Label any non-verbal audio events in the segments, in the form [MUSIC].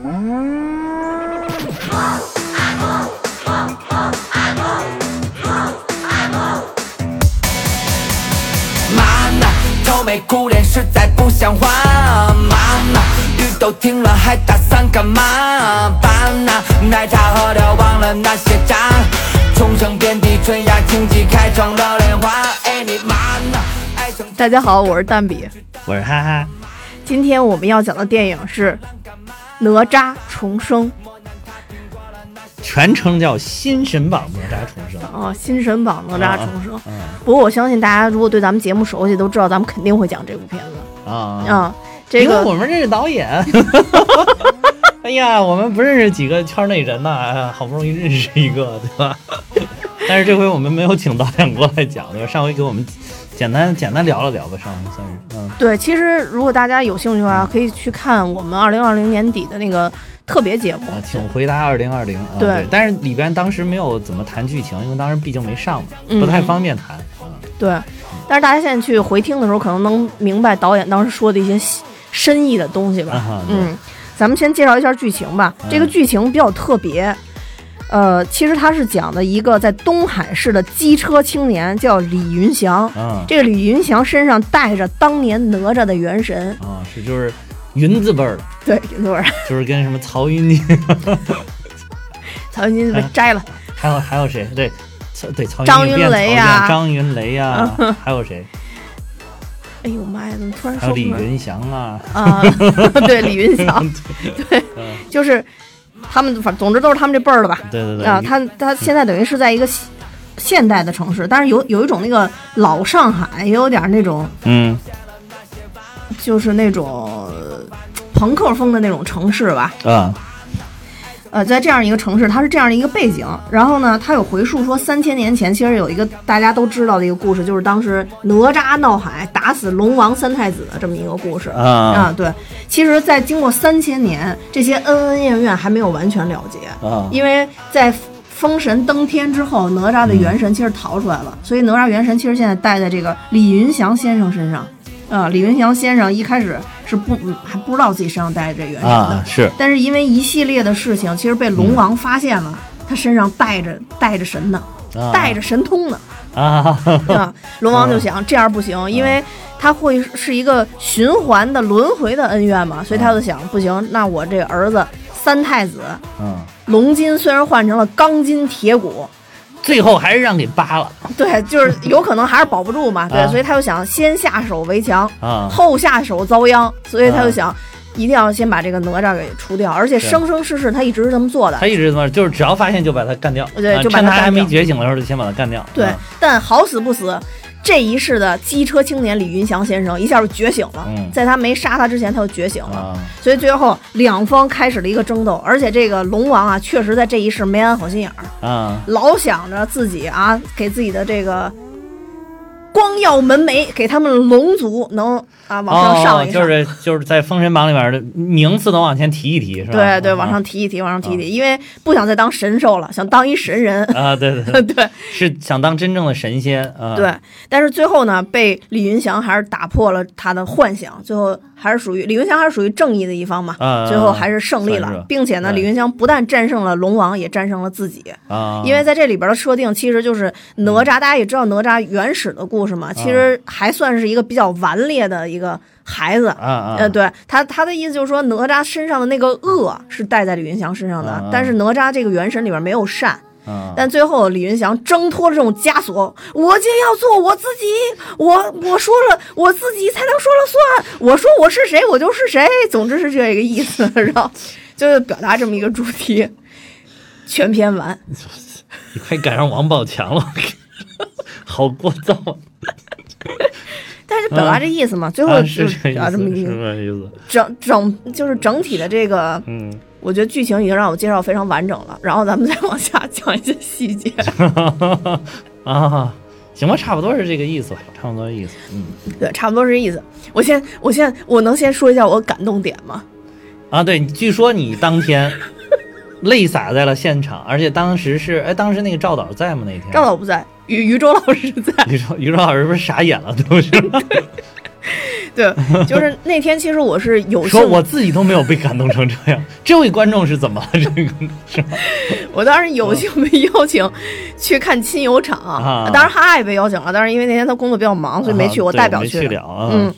妈妈，愁眉苦脸实在不像话。妈妈，雨都停了还打伞干嘛？爸那，奶茶喝掉忘了那些渣。重生遍地春芽，荆棘开成了莲花。哎，你妈呢？大家好，我是蛋比。我是哈哈，今天我们要讲的电影是《哪吒重生》全称叫《新神榜哪吒重生》。哦，《新神榜哪吒重生》嗯不过我相信大家如果对咱们节目熟悉，都知道咱们肯定会讲这部片子啊啊。这因为个我们认识导演。[LAUGHS] 哎呀，我们不认识几个圈内人呐、好不容易认识一个，对吧？但是这回我们没有请导演过来讲，对吧？上回给我们简单简单聊了聊吧，上回算是，嗯，对，其实如果大家有兴趣的话，可以去看我们二零二零年底的那个特别节目。啊，请回答二零二零，啊对对，但是里边当时没有怎么谈剧情，因为当时毕竟没上嘛，嗯不太方便谈。嗯对，但是大家现在去回听的时候，可能能明白导演当时说的一些细深意的东西吧。啊嗯，咱们先介绍一下剧情吧。嗯这个剧情比较特别，呃，其实他是讲的一个在东海市的机车青年叫李云祥。嗯这个李云祥身上带着当年哪吒的元神，啊，是就是云字辈儿。的，对，云字辈儿，就是跟什么曹云金，[LAUGHS] 曹云金被摘了，还有还有谁？对，曹对曹张云云变曹雷呀。变张云雷呀，[LAUGHS] 还有谁？哎呦妈呀，怎么突然还有李云祥啊，啊？[LAUGHS] 对，李云祥，对，嗯就是他们，反总之都是他们这辈儿的吧。对对对啊，他他现在等于是在一个现现代的城市，但是有有一种那个老上海，也有点那种嗯就是那种呃朋克风的那种城市吧。啊呃，在这样一个城市，它是这样的一个背景。然后呢，它有回述说，三千年前其实有一个大家都知道的一个故事，就是当时哪吒闹海打死龙王三太子的这么一个故事。啊啊，对，其实，在经过三千年，这些恩恩怨怨还没有完全了结。啊因为在封神登天之后，哪吒的元神其实逃出来了，所以哪吒元神其实现在带在这个李云祥先生身上。啊、李云祥先生一开始是不嗯还不知道自己身上带着这元神的，啊是。但是因为一系列的事情，其实被龙王发现了，他身上带着带着神呢，啊带着神通呢。啊啊，龙王就想这样不行，因为他会是一个循环的轮回的恩怨嘛，所以他就想不行，那我这个儿子三太子嗯，龙筋虽然换成了钢筋铁骨，最后还是让给扒了。对，就是有可能还是保不住嘛，对，啊。所以他就想先下手为强，啊。后下手遭殃，所以他就啊。想。一定要先把这个哪吒给除掉，而且生生世世他一直是这么做的。他。一直这么，就是只要发现就把他干掉，啊对就把趁他还没觉醒的时候就先把他干掉。对啊，但好死不死，这一世的机车青年李云祥先生一下就觉醒了，嗯。在他没杀他之前他就觉醒了，啊。所以最后两方开始了一个争斗，而且这个龙王啊，确实在这一世没安好心眼儿，啊。老想着自己啊，给自己的这个光耀门楣，给他们龙族能啊往上上一上。哦，就是就是在《封神榜》里面的名次能往前提一提，是吧？对对，啊往上提一提，往上提一提，因为不想再当神兽了，想当一神人。啊，对对对，对 [LAUGHS] 是想当真正的神仙啊。对，但是最后呢，被李云祥还是打破了他的幻想，最后还是属于李云祥还是属于正义的一方嘛，啊最后还是胜利了，并且呢，李云祥不但战胜了龙王，也战胜了自己。啊，因为在这里边的设定，其实就是哪吒，大家也知道哪吒原始的故事嘛，其实还算是一个比较顽劣的一个孩子。啊啊，呃，对他他的意思就是说，哪吒身上的那个恶是带在李云祥身上的，啊但是哪吒这个元神里边没有善。啊但最后李云祥挣脱了这种枷锁，我就要做我自己，我我说了我自己才能说了算，我说我是谁我就是谁，总之是这个意思，[LAUGHS] 然后就是表达这么一个主题。全篇完，你快赶上王宝强了，[LAUGHS] 好聒噪啊！但是表达这意思嘛，最后是这意思，是表达这么意思。整整就是整体的这个，嗯，我觉得剧情已经让我介绍非常完整了，[LAUGHS] 然后咱们再往下讲一些细节。[LAUGHS] 啊，行吧，差不多是这个意思吧，差不多意思。嗯，对，差不多是这意思。我先，我先，我能先说一下我感动点吗？啊，对，据说你当天 [LAUGHS] 泪洒在了现场，而且当时是，哎，当时那个赵导在吗？那天赵导不在，于于周老师在。于周于周老师不是傻眼了，都是。对，就是那天其实我是有幸，说我自己都没有被感动成这样，这位观众是怎么了？这个是吧？[LAUGHS] 我当时有幸被邀请去看亲友场，啊当然哈哈也被邀请了，但是因为那天他工作比较忙，所以没去，啊我代表去了啊。嗯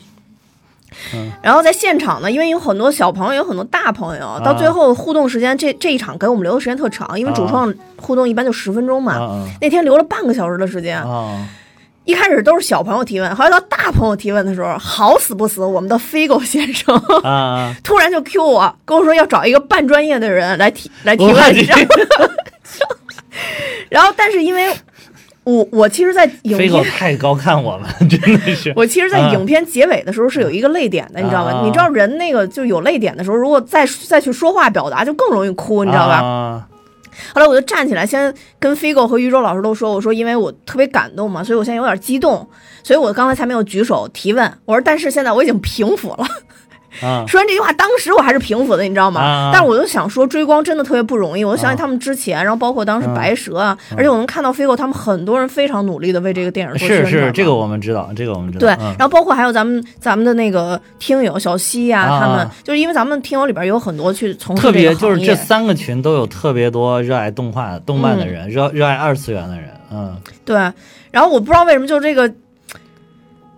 嗯，然后在现场呢，因为有很多小朋友，有很多大朋友，到最后互动时间，这这一场给我们留的时间特长，因为主创互动一般就十分钟嘛，啊那天留了半个小时的时间。一开始都是小朋友提问，后来到大朋友提问的时候，好死不死，我们的飞狗先生啊，[LAUGHS] 突然就 Q 我，跟我说要找一个半专业的人来提 [LAUGHS] 来提问？[LAUGHS] 然后，但是因为我我其实，在影飞狗片太高看我们，真的是。我其实，在啊影片结尾的时候是有一个泪点的，你知道吗？啊你知道人那个就有泪点的时候，如果再再去说话表达，就更容易哭，你知道吧？啊后来我就站起来，先跟飞狗和宇宙老师都说，我说因为我特别感动嘛，所以我现在有点激动，所以我刚才才没有举手提问。我说，但是现在我已经平复了。啊 [LAUGHS] 说完这句话，当时我还是平复的，你知道吗？啊但是我就想说，追光真的特别不容易。我就想起他们之前，然后包括当时白蛇啊，而且我能看到飞狗他们很多人非常努力的为这个电影做宣是传是。是，这个我们知道，这个我们知道。对，嗯然后包括还有咱们咱们的那个听友小西呀、啊他们就是因为咱们听友里边有很多去从事特别就是这三个群都有特别多热爱动画、动漫的人，热热爱二次元的人，嗯对，然后我不知道为什么就这个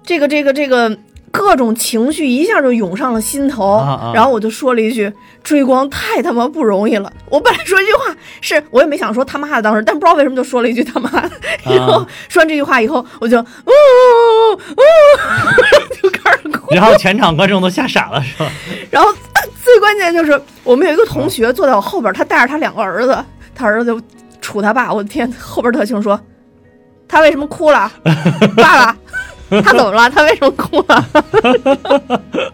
这个这个这个各种情绪一下就涌上了心头，啊啊然后我就说了一句：“追光太他妈不容易了。”我本来说这句话是我也没想说他妈的，当时，但不知道为什么就说了一句他妈的。[LAUGHS] 然后说完这句话以后，我就呜呜呜，就开始哭。然后全场观众都吓傻了，是吧？然后最关键就是我们有一个同学坐在我后边，他带着他两个儿子，他儿子就杵他爸，我的天，后边特清说他为什么哭了，爸爸，他怎么了？他为什么哭了？[LAUGHS]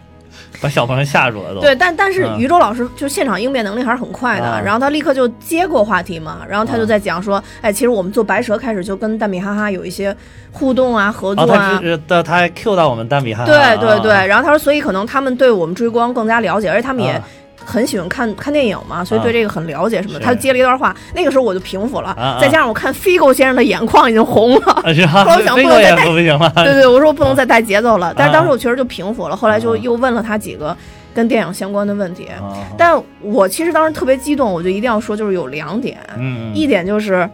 把小朋友吓住了都。对，但但是嗯宇宙老师就现场应变能力还是很快的，啊然后他立刻就接过话题嘛，然后他就在讲说，哎，其实我们做白蛇开始就跟蛋米哈哈有一些互动啊、合作哦，啊。他知他他还 Q 到我们蛋比哈哈，对对对，啊，然后他说，所以可能他们对我们追光更加了解，而且他们也啊很喜欢看看电影嘛，所以对这个很了解什么的。是。他就接了一段话，那个时候我就平复了，再加上我看飞狗先生的眼眶已经红了？[LAUGHS] 后来 [LAUGHS] 我想不能再带不行了，[LAUGHS] 对对，我说我不能再带节奏了。但是当时啊我确实就平复了，后来就啊。又问了他几个跟电影相关的问题。啊。但我其实当时特别激动，我就一定要说，就是有两点，嗯。一点就是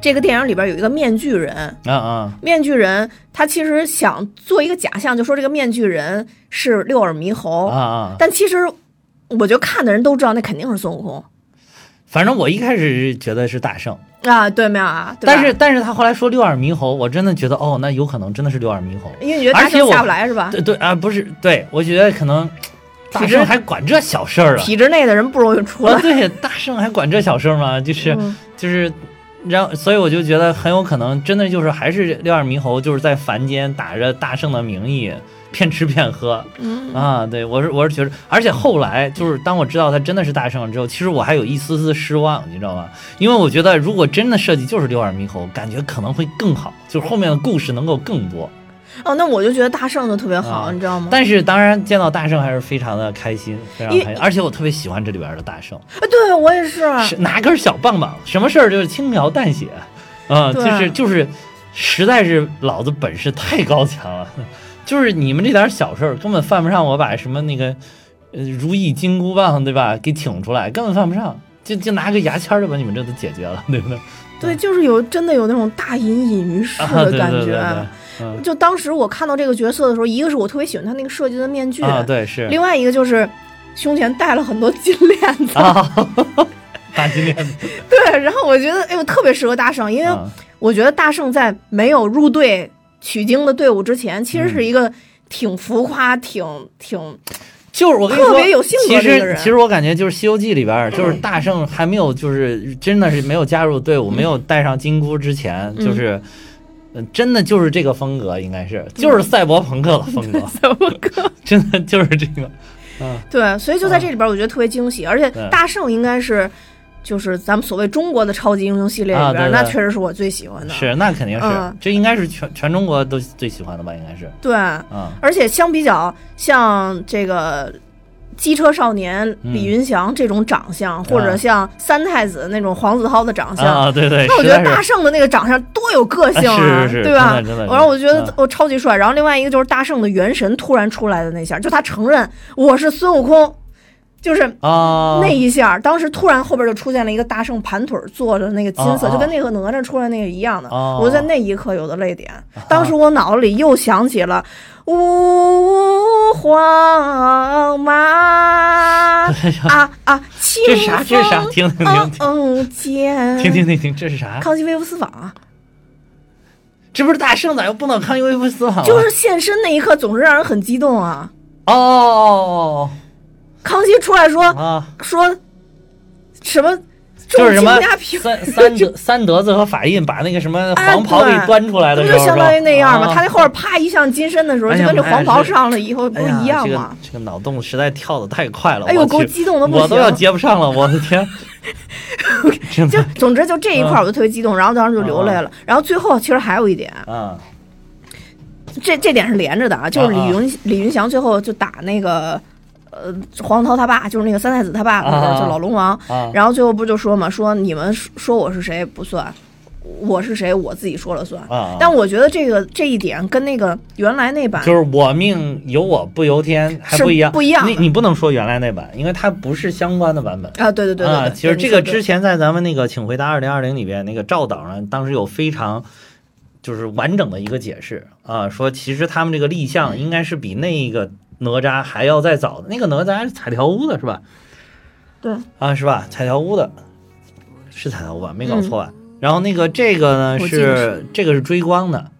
这个电影里边有一个面具人，啊啊。面具人他其实想做一个假象，就说这个面具人是六耳猕猴，啊啊！但其实我觉得看的人都知道那肯定是孙悟空反正我一开始是觉得是大圣，啊，对没有啊？但是但是他后来说六耳猕猴，我真的觉得哦，那有可能真的是六耳猕猴。因为你觉得大圣下不来是吧？对对啊，不是，对我觉得可能大圣还管这小事儿啊。体制内的人不容易出啊，来。对，大圣还管这小事儿吗？就是、嗯就是，然后所以我就觉得很有可能真的就是还是六耳猕猴，就是在凡间打着大圣的名义骗吃骗喝嗯啊。对我是我是觉得，而且后来就是当我知道他真的是大圣之后，其实我还有一丝丝失望，你知道吗？因为我觉得如果真的设计就是六耳猕猴，感觉可能会更好，就是后面的故事能够更多。哦，那我就觉得大圣就特别好，啊你知道吗？但是当然见到大圣还是非常的开心，非常开心，而且我特别喜欢这里边的大圣。啊对我也是，是拿根小棒棒，什么事儿就是轻描淡写，啊、就是就是，实在是老子本事太高强了，就是你们这点小事儿根本犯不上我把什么那个，呃，如意金箍棒对吧？给挺出来，根本犯不上，就就拿个牙签儿就把你们这都解决了，对不对？对，就是有真的有那种大隐隐于市啊，的感觉。对对对对，嗯。就当时我看到这个角色的时候，一个是我特别喜欢他那个设计的面具，啊，对是。另外一个就是胸前戴了很多金链子，啊，[LAUGHS] 大金链子，[LAUGHS] 对，然后我觉得哎呦特别适合大圣，因为啊。我觉得大圣在没有入队取经的队伍之前，其实是一个挺浮夸、挺挺就是我跟你说，特别有性格其的一个人实其实我感觉就是《西游记》里边儿，就是大圣还没有就是真的是没有加入队伍，没有带上金箍之前，嗯。就是。嗯，真的就是这个风格，应该是就是赛博朋克的风格，赛博朋克。[LAUGHS] 真的就是这个，嗯，对，所以就在这里边，我觉得特别惊喜，而且大圣应该是。就是咱们所谓中国的超级英雄系列里边，那确实是我最喜欢的。是那肯定是嗯，这应该是全全中国都最喜欢的吧，应该是，对，嗯，而且相比较像这个机车少年李云祥这种长相，或者像三太子那种黄子韬的长相。啊，对对，那我觉得大圣的那个长相多有个性啊，是是是对吧？然后我觉得嗯我超级帅。然后另外一个就是大圣的元神突然出来的那下，就他承认我是孙悟空，就是啊，那一下，当时突然后边就出现了一个大圣盘腿坐着那个金色，就跟那个哪吒出来那个一样的。哦我在那一刻有的泪点，当时我 [LAUGHS] 脑子里又想起了吾皇马啊啊，清这是啥？这是啥？风听听听听嗯见，听听听听，这是啥？康熙微服私访啊，这不是大圣咋又蹦到康熙微服私访？就是现身那一刻，总是让人很激动啊。哦康熙出来说啊，说什么？就是什么三三德三德子和法印把那个什么哎黄袍给端出来的不时候，就相当于那样嘛？啊他那后边啪一上金身的时候，就跟这黄袍上了以后不一样吗？这个脑洞实在跳的太快了，哎呦，给我我去激动的不行！我都要接不上了，我的天！[LAUGHS] 就总之就这一块我就特别激动，然后当时就流泪嗯了。然后最后其实还有一点，啊这这点是连着的啊，就是李啊云李云祥最后就打那个呃黄涛他爸，就是那个三太子他爸，就老龙王。啊然后最后不就说嘛，说你们说说我是谁不算，我是谁我自己说了算。啊！但我觉得这个这一点跟那个原来那版就是我命由我不由天，还不一样。不一样你你不能说原来那版，因为它不是相关的版本。啊，对对对对其实这个之之前在咱们那个《请回答二零二零》里边，那个赵导呢，当时有非常就是完整的一个解释啊，说其实他们这个立项应该是比那个哪吒还要再早的，那个哪吒是彩条屋的是吧？对啊，是吧？彩条屋的，是彩条屋吧？没搞错吧？然后那个这个呢是这个是追光的，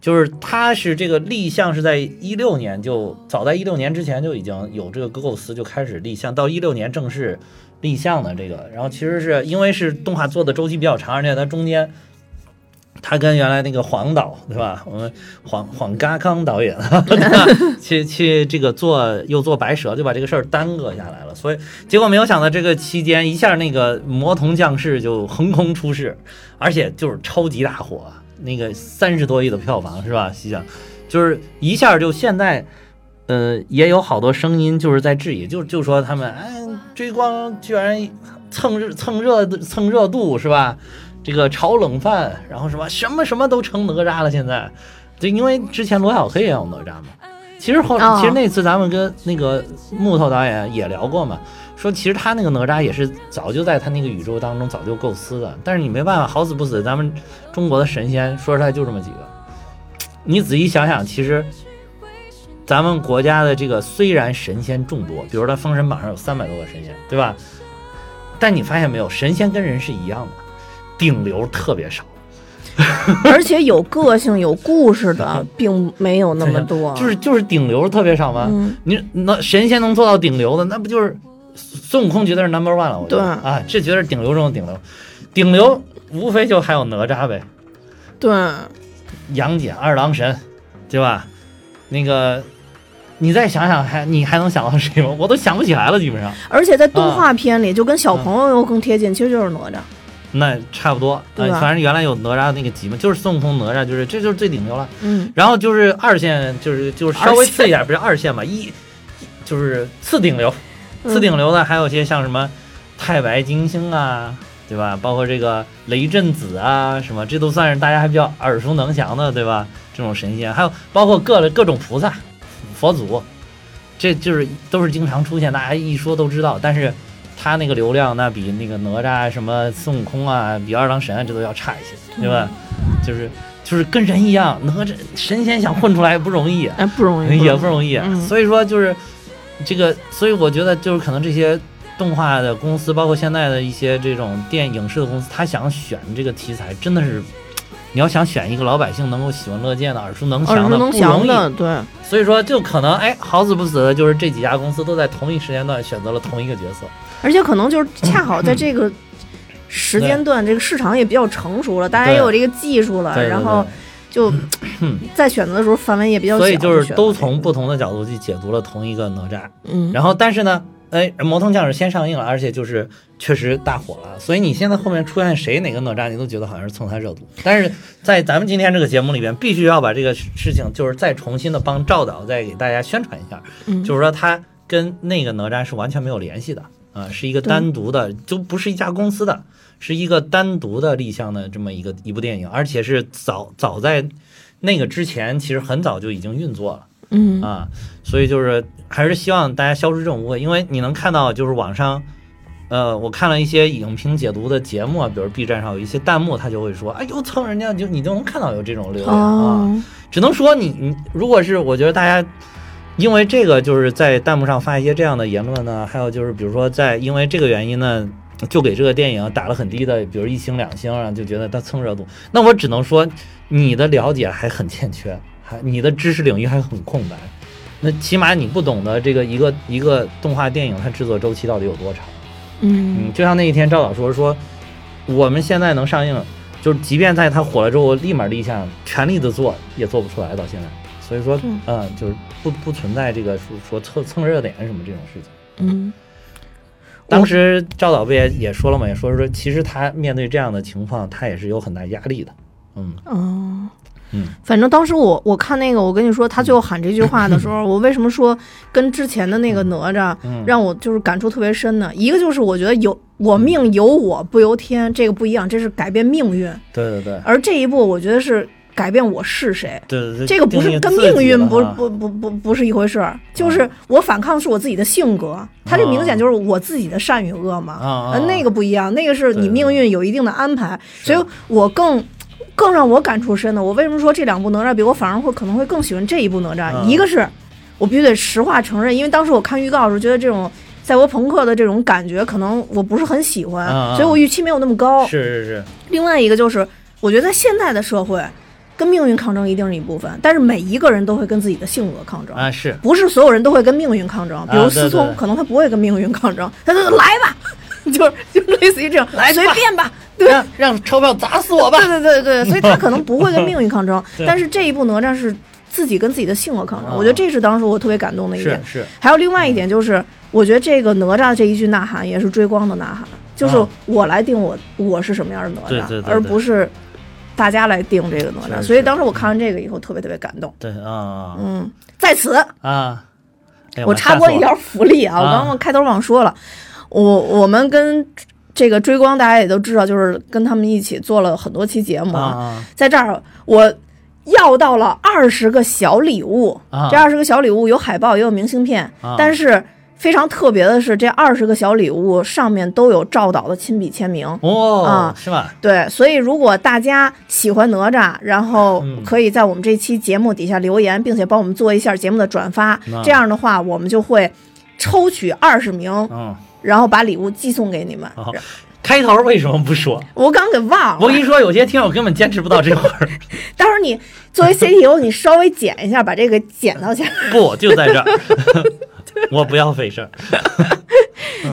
就是它是这个立项是在一六年就早在一六年之前就已经有这个构思就开始立项，到一六年正式立项的这个。然后其实是因为是动画做的周期比较长，而且它中间。他跟原来那个黄导对吧？我们黄黄嘎康导演 [LAUGHS] 去去这个做又做白蛇，就把这个事儿耽搁下来了。所以结果没有想到这个期间一下那个魔童降世就横空出世，而且就是超级大火，那个三十多亿的票房是吧？西想就是一下就现在。呃，也有好多声音就是在质疑，就就说他们哎，追光居然蹭热蹭热蹭热度是吧？这个炒冷饭，然后什么什么什么都成哪吒了，现在，就因为之前罗小黑也有哪吒嘛。其实后，来其实那次咱们跟那个木头导演也聊过嘛，说其实他那个哪吒也是早就在他那个宇宙当中早就构思的，但是你没办法，好死不死，咱们中国的神仙说出来就这么几个。你仔细想想，其实咱们国家的这个虽然神仙众多，比如他《封神榜》上有三百多个神仙，对吧？但你发现没有，神仙跟人是一样的，顶流特别少。[LAUGHS] 而且有个性、有故事的，并没有那么多。就是就是顶流特别少吗？嗯你那神仙能做到顶流的，那不就是孙悟空绝对是 number one 了？我觉得对啊，这绝对是顶流中的顶流。顶流无非就还有哪吒呗，对，杨戬、二郎神，对吧？那个你再想想，还你还能想到谁吗？我都想不起来了，基本上。而且在动画片里，就跟小朋友又更贴近，其实就是哪吒。那差不多，对呃反正原来有哪吒那个集嘛，就是孙悟空、哪吒，就是这就是最顶流了。嗯，然后就是二线，就是就是稍微次一点，不是二线吧，一就是次顶流，嗯次顶流的还有些像什么太白金星啊，对吧？包括这个雷震子啊，什么这都算是大家还比较耳熟能详的，对吧？这种神仙，还有包括各各种菩萨、佛祖，这就是都是经常出现，大家一说都知道，但是。他那个流量，那比那个哪吒、什么孙悟空啊，比二郎神啊，这都要差一些，对吧？就是就是跟人一样，哪吒神仙想混出来不容易，哎，不容易，[LAUGHS] 也不容易。嗯所以说就是这个，所以我觉得就是可能这些动画的公司，包括现在的一些这种电影视的公司，他想选这个题材，真的是你要想选一个老百姓能够喜闻乐见的、耳熟能详的，不容易。详的，对，所以说就可能哎，好死不死的就是这几家公司都在同一时间段选择了同一个角色。而且可能就是恰好在这个时间段，这个市场也比较成熟了，大家也有这个技术了，然后就 [COUGHS] 在选择的时候范围也比较小，所以就是都从不同的角度去解读了同一个哪吒。嗯，然后但是呢，哎，魔童降世先上映了，而且就是确实大火了，所以你现在后面出现谁哪个哪吒，你都觉得好像是蹭他热度。但是在咱们今天这个节目里边，必须要把这个事情就是再重新的帮赵导再给大家宣传一下，嗯就是说他跟那个哪吒是完全没有联系的啊、是一个单独的，就不是一家公司的，是一个单独的立项的这么一个一部电影，而且是早早在那个之前，其实很早就已经运作了。嗯啊，所以就是还是希望大家消除这种误会，因为你能看到就是网上，呃，我看了一些影评解读的节目啊，比如 B 站上有一些弹幕，他就会说，哎呦蹭人家，就你就能看到有这种留言啊，哦，只能说你你如果是我觉得大家。因为这个，就是在弹幕上发一些这样的言论呢，还有就是，比如说在因为这个原因呢，就给这个电影打了很低的，比如一星两星啊，就觉得它蹭热度。那我只能说，你的了解还很欠缺，还你的知识领域还很空白。那起码你不懂得这个一个一个动画电影它制作周期到底有多长。嗯嗯，就像那一天赵导说说，我们现在能上映，就是即便在它火了之后立马立项，全力的做也做不出来到现在。所以说，嗯嗯，就是不不存在这个说说蹭蹭热点什么这种事情。嗯当时赵导不也也说了嘛，也说说其实他面对这样的情况，他也是有很大压力的。嗯哦。嗯。反正当时我我看那个，我跟你说，他最后喊这句话的时候，[LAUGHS] 我为什么说跟之前的那个哪吒嗯，让我就是感触特别深呢？一个就是我觉得有我命由我不由天，这个不一样，这是改变命运；对对对。而这一步，我觉得是改变我是谁。对对对，这个不是跟命运不不不不不是一回事儿，就是我反抗是我自己的性格，它这明显就是我自己的善与恶嘛。啊那个不一样，那个是你命运有一定的安排，是。所以我更更让我感触深的，我为什么说这两部哪吒比我反而会可能会更喜欢这一部哪吒？嗯一个是我必须得实话承认，因为当时我看预告的时候觉得这种赛博朋克的这种感觉可能我不是很喜欢，所以我预期没有那么高。是是是，另外一个就是，我觉得在现在的社会，跟命运抗争一定是一部分，但是每一个人都会跟自己的性格抗争。啊是，不是所有人都会跟命运抗争，比如思聪，对可能他不会跟命运抗争，他就来吧，[LAUGHS] 就是就类似于这种，来随便吧，对让让钞票砸死我吧对。对对对，所以他可能不会跟 [LAUGHS] 命运抗争，但是这一部哪吒是自己跟自己的性格抗争，啊我觉得这是当时我特别感动的一点。是是，还有另外一点就是，我觉得这个哪吒这一句呐喊也是追光的呐喊，就是啊我来定我我是什么样的哪吒，而不是大家来定这个哪吒。所以当时我看完这个以后特别特别感动。对啊嗯，在此啊，我插播一，条福利啊，我啊刚刚开头忘说了，我我们跟这个追光大家也都知道，就是跟他们一起做了很多期节目啊。啊在这儿我要到了二十个小礼物，啊。这二十个小礼物有海报也有明信片，啊。但是非常特别的是，这二十个小礼物上面都有赵导的亲笔签名。哦啊。是吧？对，所以如果大家喜欢哪吒，然后嗯。可以在我们这期节目底下留言，并且帮我们做一下节目的转发，那。这样的话我们就会抽取二十名，嗯，然后把礼物寄送给你们。好开头为什么不说？我刚给忘了，我跟你说，有些听友根本坚持不到这会儿。[LAUGHS] 到时候你作为 CTO，[LAUGHS] 你稍微剪一下，把这个剪到前面。不，就在这儿，[LAUGHS] 我不要费事儿。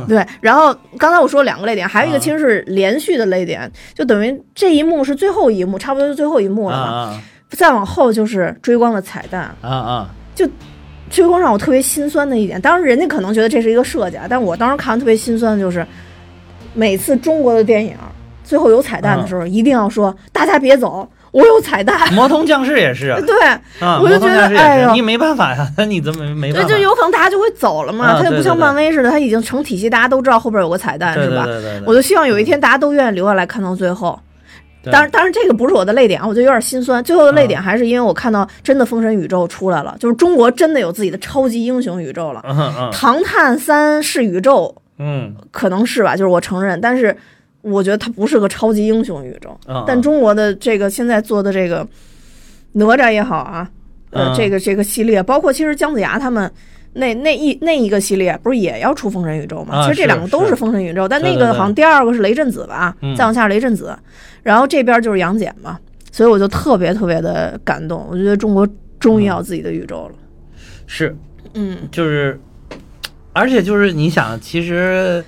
对，然后刚才我说两个泪点，还有一个啊其实是连续的泪点，就等于这一幕是最后一幕，差不多就最后一幕啊了嘛。啊再往后就是追光的彩蛋，啊啊！追光让我特别心酸的一点，当时人家可能觉得这是一个设计啊，但我当时看完特别心酸的就是，每次中国的电影最后有彩蛋的时候，一定要说大家别走，我有彩蛋。[LAUGHS] 魔童降世也是啊，[LAUGHS] 对，啊我就觉得哎呦也是，你没办法呀，那 [LAUGHS] 你怎么没对，办法？就有可能大家就会走了嘛，啊它就不像对对对漫威似的，它已经成体系，大家都知道后边有个彩蛋，对是吧？对对对对，我就希望有一天大家都愿意留下来看到最后。对当然，当然这个不是我的泪点啊，我就有点心酸。最后的泪嗯点还是因为我看到真的封神宇宙出来了，就是中国真的有自己的超级英雄宇宙了。嗯嗯唐探三是宇宙，嗯可能是吧，就是我承认，但是我觉得它不是个超级英雄宇宙。嗯，但中国的这个现在做的这个哪吒也好啊，呃，嗯这个这个系列，包括其实姜子牙他们。那那一那一个系列不是也要出封神宇宙吗？啊其实这两个都是是封神宇宙，但那个好像第二个是雷震子吧，嗯再往下是雷震子，然后这边就是杨戬嘛，所以我就特别特别的感动，我觉得中国终于要有自己的宇宙了。是嗯就是，而且就是你想，其实。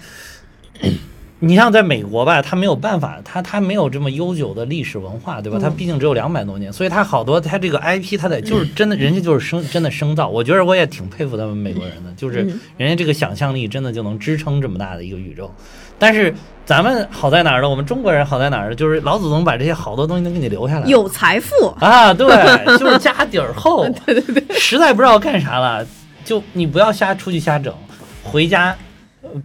你像在美国吧，它没有办法，它它没有这么悠久的历史文化，对吧？嗯它毕竟只有两百多年，所以它好多它这个 IP，它得就是真的，人家就是生真的生造。我觉得我也挺佩服他们美国人的，就是嗯人家这个想象力真的就能支撑这么大的一个宇宙。但是咱们好在哪儿呢？我们中国人好在哪儿呢？就是老祖宗把这些好多东西都给你留下来了。有财富，啊，对，[LAUGHS] 就是家底儿厚，对对对，实在不知道干啥了，就你不要瞎出去瞎整，回家呃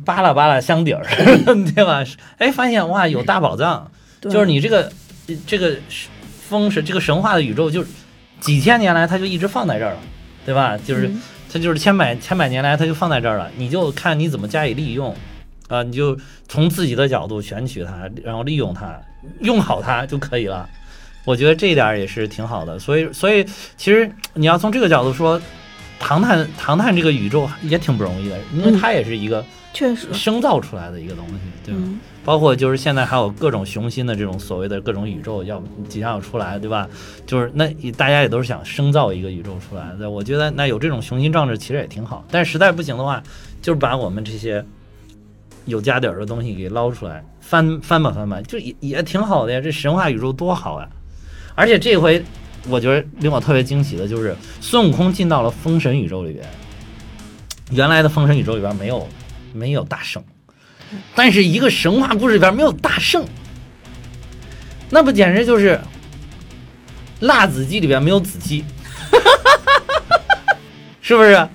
扒拉扒拉箱底儿，[LAUGHS] 对吧？哎，发现哇有大宝藏，就是你这个这个风神这个神话的宇宙，就是几千年来它就一直放在这儿了，对吧？就是嗯它就是千百千百年来它就放在这儿了，你就看你怎么加以利用。啊，你就从自己的角度选取它，然后利用它，用好它就可以了。我觉得这一点儿也是挺好的。所以，所以其实你要从这个角度说，唐探唐探这个宇宙也挺不容易的，因为嗯它也是一个确实，生造出来的一个东西，对吧？嗯，包括就是现在还有各种雄心的这种所谓的各种宇宙要即将要出来，对吧？就是那大家也都是想生造一个宇宙出来的。我觉得那有这种雄心壮志其实也挺好，但是实在不行的话，就是把我们这些有家底儿的东西给捞出来，翻翻吧翻吧，就也也挺好的呀。这神话宇宙多好呀！而且这回我觉得令我特别惊喜的就是孙悟空进到了封神宇宙里边，原来的封神宇宙里边没有没有大圣。但是一个神话故事里边没有大圣，那不简直就是辣子鸡里边没有子鸡，[LAUGHS] 是不是？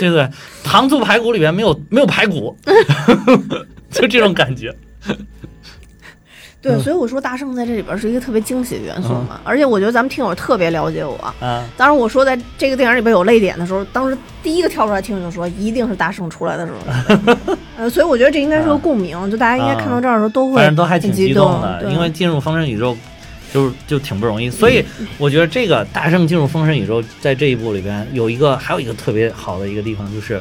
对不对？糖醋排骨里边没有没有排骨，[LAUGHS] 就这种感觉。对，嗯。所以我说大圣在这里边是一个特别惊喜的元素嘛，而且我觉得咱们听友特别了解我。嗯，当时我说在这个电影里边有泪点的时候，当时第一个跳出来听友就说一定是大圣出来的时候，[LAUGHS] 呃，所以我觉得这应该是个共鸣，就大家应该看到这儿的时候都会反正都还挺激激动的，对因为进入封神宇宙就是就挺不容易，所以我觉得这个大圣进入封神宇宙在这一部里边有一个还有一个特别好的一个地方就是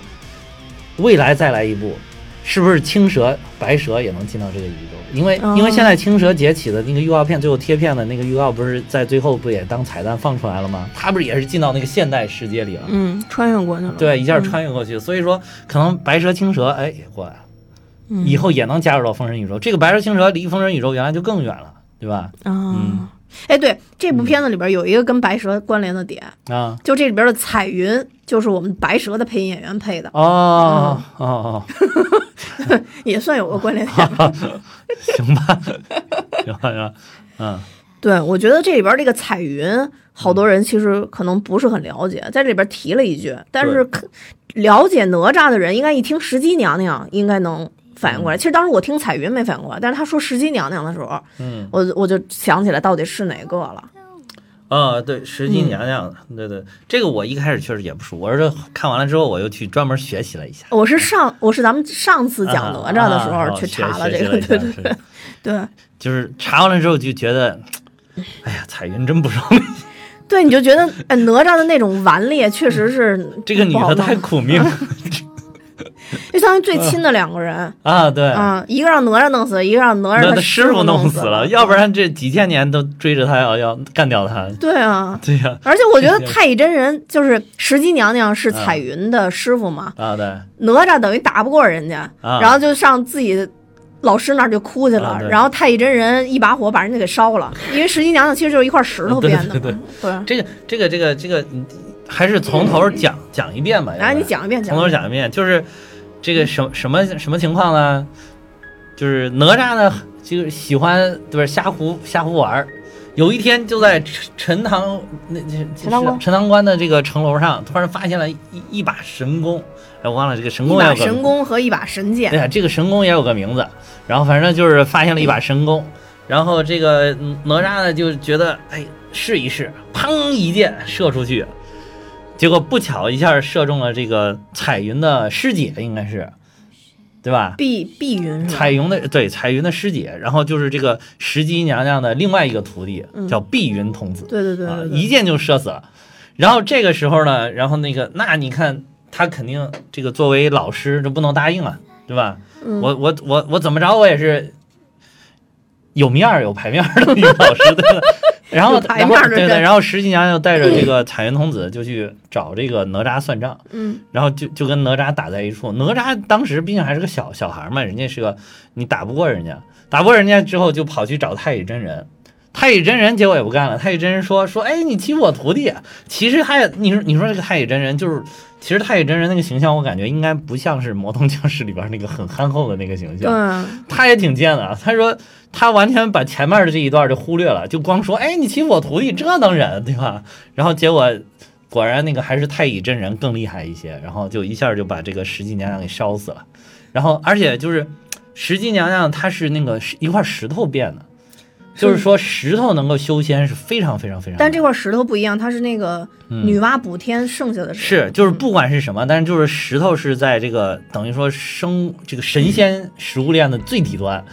未来再来一部。是不是青蛇、白蛇也能进到这个宇宙？因为、哦因为现在青蛇崛起的那个预告片，最后贴片的那个预告，不是在最后不也当彩蛋放出来了吗？它不是也是进到那个现代世界里了？嗯穿越过去了，对，一下嗯穿越过去，所以说可能白蛇、青蛇，哎，也过来了。嗯以后也能加入到封神宇宙。这个白蛇青蛇离封神宇宙原来就更远了，对吧？啊，哎，对，这部片子里边有一个跟白蛇关联的点，啊，就这里边的彩云就是我们白蛇的配音演员配的，哦哦哦，也算有个关联点。[LAUGHS] 行吧，行吧，行吧，嗯，对，我觉得这里边这个彩云，好多人其实可能不是很了解，在这里边提了一句，但是可了解哪吒的人，应该一听石矶娘娘，应该能反应过来。其实当时我听彩云没反应过来，但是他说石矶娘娘的时候，嗯，我我就想起来到底是哪个了。哦，对，石矶娘娘，对对，这个我一开始确实也不熟，我是看完了之后，我又去专门学习了一下。我是上我是咱们上次讲哪吒的时候去查了这个，对对对对就是查完了之后就觉得，哎呀，彩云真不容易，对，你就觉得哎哪吒的那种顽劣确实是这个女的太苦命了 [LAUGHS] [LAUGHS] 就相当于最亲的两个人。啊，对。啊、一个让哪吒弄死，一个让哪吒的师傅弄死了，要不然这几千年都追着他要要干掉他。对啊，[LAUGHS] 对呀、而且我觉得 [LAUGHS] 太乙真人就是石矶娘娘是嗯彩云的师傅嘛，啊，对，哪吒等于打不过人家，啊然后就上自己老师那儿就哭去了，啊然后太乙真人一把火把人家给烧了，因为石矶娘娘其实就是一块石头对编的嘛，对对对这个这个这个这个，嗯还是从头讲讲一遍吧。然后你讲一遍，从头讲一遍，就是这个什什么什么情况呢？就是哪吒呢，就是喜欢对吧瞎胡瞎胡玩儿。有一天就在陈陈塘那陈塘关陈塘关的这个城楼上，突然发现了一一把神弓，哎，我忘了这个神弓也有个把神弓和一把神剑对，呀，这个神弓也有个名字，然后反正就是发现了一把神弓，然后这个嗯哪吒呢就觉得哎试一试，砰一箭射出去，结果不巧一下射中了这个彩云的师姐，应该是，对吧？碧碧云？彩云的对彩云的师姐，然后就是这个石矶娘娘的另外一个徒弟嗯叫碧云童子，对对对一箭就射死了。然后这个时候呢，然后那个那你看他肯定这个作为老师就不能答应啊，对吧？嗯我我我我怎么着我也是有面儿有排面儿的女老师，对吧？然后然后对对，然后石矶娘娘就带着这个彩云童子就去找这个哪吒算账，嗯然后就就跟哪吒打在一处。哪吒当时毕竟还是个小小孩嘛，人家是个你打不过人家，打不过人家之后就跑去找太乙真人。太乙真人结果也不干了，太乙真人说说，哎，你欺负我徒弟。其实他也，你说你说这个太乙真人就是，其实太乙真人那个形象，我感觉应该不像是《魔童降世》里边那个很憨厚的那个形对象。他也挺贱的啊，他说他完全把前面的这一段就忽略了，就光说，哎，你欺负我徒弟，这能忍对吧？然后结果果然那个还是太乙真人更厉害一些，然后就一下就把这个石矶娘娘给烧死了。然后而且就是石矶娘娘她是那个是一块石头变的，就是说石头能够修仙是非常非常非常。但这块石头不一样，它是那个女娲补天剩下的石头。是，就是不管是什么，但是就是石头是在这个等于说生这个神仙食物链的最底端，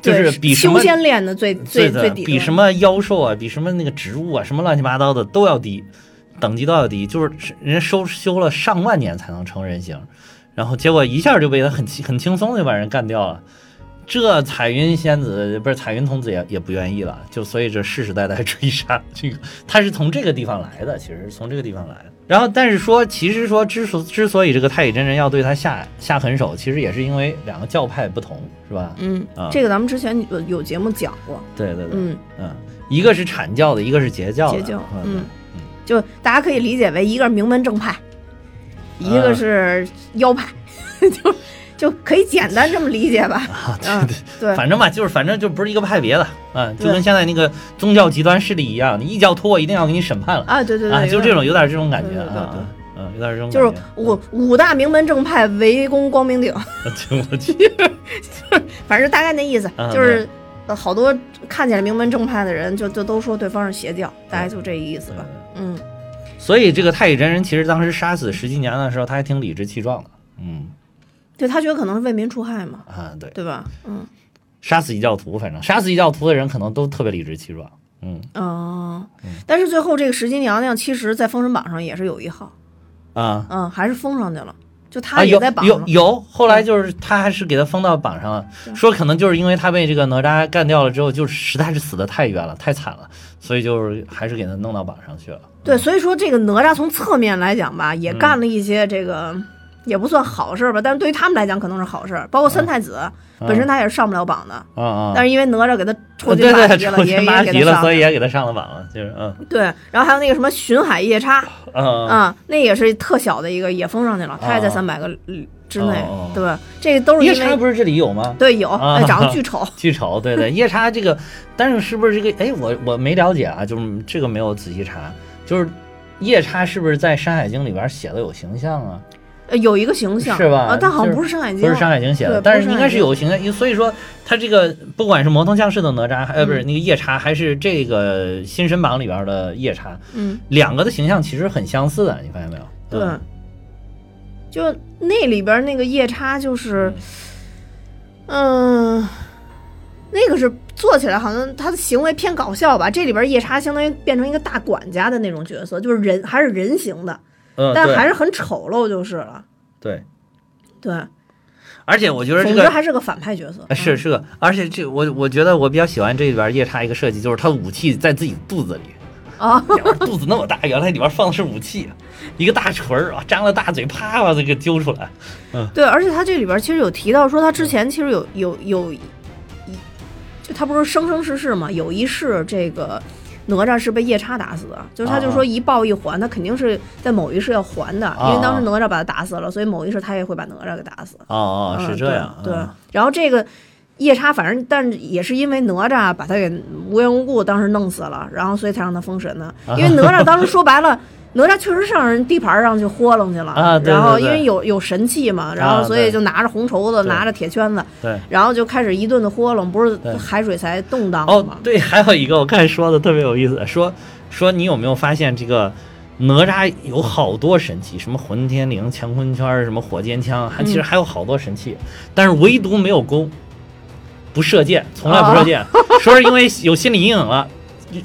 就是比什么修仙链的最最最底，比什么妖兽啊，比什么那个植物啊，什么乱七八糟的都要低，等级都要低，就是人家修修了上万年才能成人形，然后结果一下就被他很轻很轻松地就把人干掉了。这彩云仙子不是彩云童子也也不愿意了，就所以这世世代代 [LAUGHS] 追杀这个，他是从这个地方来的，其实是从这个地方来的。然后但是说，其实说之所之所以这个太乙真人要对他下下狠手，其实也是因为两个教派不同，是吧？嗯啊，这个咱们之前有有节目讲过，对对对，嗯，嗯，一个是阐教的，一个是截教的，截教，嗯嗯，就大家可以理解为一个是名门正派，一个是妖派，[LAUGHS] 就就可以简单这么理解吧。啊，对嗯对，对，反正吧，就是反正就不是一个派别的，啊，就跟现在那个宗教极端势力一样，你异教徒我一定要给你审判了，啊，对对对，啊，就这种有点这种感觉啊对。嗯，有点这种就是五五大名门正派围攻光明顶，就我去，[LAUGHS] 反正大概那意思，啊就是呃好多看起来名门正派的人就就都说对方是邪教，大概就这意思吧。嗯，所以这个太乙真人其实当时杀死石矶娘娘的时候，他还挺理直气壮的，嗯对他觉得可能是为民除害嘛，啊，对，对吧？嗯，杀死异教徒，反正杀死异教徒的人可能都特别理直气壮，嗯。哦，但是最后这个石矶娘娘其实在封神榜上也是有一号，啊。嗯，还是封上去了，就她啊，也在榜上。有有，后来就是他还是给他封到榜上了，说可能就是因为他被这个哪吒干掉了之后，就实在是死的太冤了，太惨了，所以就是还是给他弄到榜上去了。对，所以说这个哪吒从侧面来讲吧，也干了一些这个。也不算好事儿吧，但是对于他们来讲可能是好事儿。包括三太子、本身他也是上不了榜的，啊啊，但是因为哪吒给他抽筋对对，拔级了，抽也筋拔级了，也给他上所以也给他上了榜了，就是嗯对，然后还有那个什么巡海夜叉嗯啊，那也是特小的一个，也封上去了，他也在哦三百个之内对吧？这个都是夜因为叉不是这里有吗？对有，长得巨丑，巨丑，[LAUGHS] 对对，夜叉这个，但是是不是这个？哎，我我没了解啊，就是这个没有仔细查，就是夜叉是不是在《山海经》里边写的有形象啊？呃有一个形象是吧啊，但好像不是山海经，不是《山海经》写的，但是应该是有形象，因为所以说他这个不管是魔童降世的哪吒，呃，不是嗯那个夜叉，还是这个新神榜里边的夜叉，嗯，两个的形象其实很相似的，你发现没有？对嗯，就那里边那个夜叉就是，嗯。那个是做起来好像他的行为偏搞笑吧，这里边夜叉相当于变成一个大管家的那种角色，就是人还是人形的，嗯，但还是很丑陋就是了。对，对，而且我觉得这个。还是个反派角色。啊是是个，而且这我我觉得我比较喜欢这里边夜叉一个设计，就是他的武器在自己肚子里，啊，肚子那么大，原来里边放的是武器，一个大锤儿啊，张了大嘴，啪把这个揪出来。嗯对，而且他这里边其实有提到说，他之前其实有有有一，就他不是生生世世嘛，有一世这个哪吒是被夜叉打死的，就是他就说一报一还，他肯定是在某一世要还的，因为当时哪吒把他打死了，所以某一世他也会把哪吒给打死。哦哦，嗯是这样。对，然后这个。夜叉反正，但也是因为哪吒把他给无缘无故当时弄死了，然后所以才让他封神的。[LAUGHS] 因为哪吒当时说白了，哪吒确实上人地盘上去豁楞去了，啊对然后因为有有神器嘛，然后所以就拿着红绸子，对拿着铁圈子，对。然后就开始一顿的豁楞，不是海水才动荡哦吗？，对，还有一个我刚才说的特别有意思，说说你有没有发现这个哪吒有好多神器，什么混天绫、乾坤圈儿，什么火箭枪，还其实还有好多神器，但是唯独没有弓，不射箭，从来不射箭，说是因为有心理阴影了。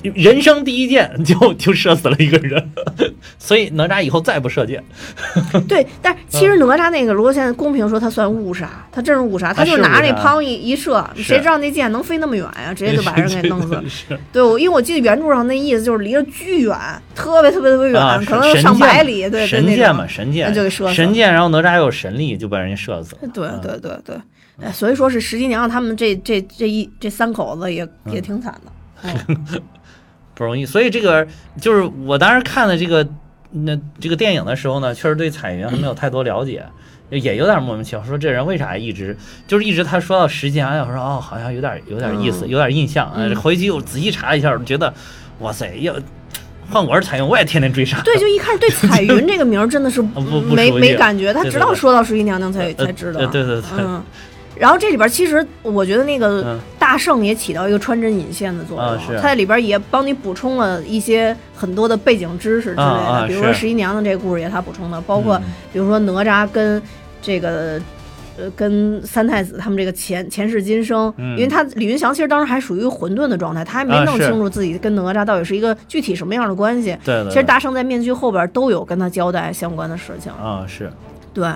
人生第一箭就就射死了一个人，[LAUGHS] 所以哪吒以后再不射箭。[LAUGHS] 对，但其实哪吒那个，如果现在公平说，他算误杀，他真是误杀，他就拿着那乓一一射，谁知道那箭能飞那么远呀？直接就把人给弄死。[LAUGHS] 了对，我因为我记得原著上那意思就是离着巨远，特别特别特别远，啊，可能有上百里，对神箭嘛，神箭就给射死了神箭，然后哪吒又有神力，就把人家射死了。对嗯对对对，哎，所以说是石矶娘他们这这这一这三口子也嗯也挺惨的。哎不容易。所以这个就是我当时看的这个那这个电影的时候呢，确实对彩云还没有太多了解，也有点莫名其妙。说这人为啥一直就是一直他说到石矶娘娘，我说哦，好像有点有点意思，嗯有点印象。嗯呃回去又仔细查一下，觉得哇塞，要换我是彩云，我也天天追杀。对，就一开始对 [LAUGHS] 彩云这个名儿真的是不不没没感觉，他直到说到十一娘娘才呃才知道。呃对对对嗯。然后这里边其实我觉得那个嗯大圣也起到一个穿针引线的作用，他在里边也帮你补充了一些很多的背景知识之类的，啊啊比如说十一娘的这个故事也他补充的，包括嗯比如说哪吒跟这个。呃，跟三太子他们这个前前世今生，嗯因为他李云祥其实当时还属于混沌的状态，他还没弄清楚自己跟哪吒到底是一个具体什么样的关系。对对对。其实大圣在面具后边都有跟他交代相关的事情，啊是对。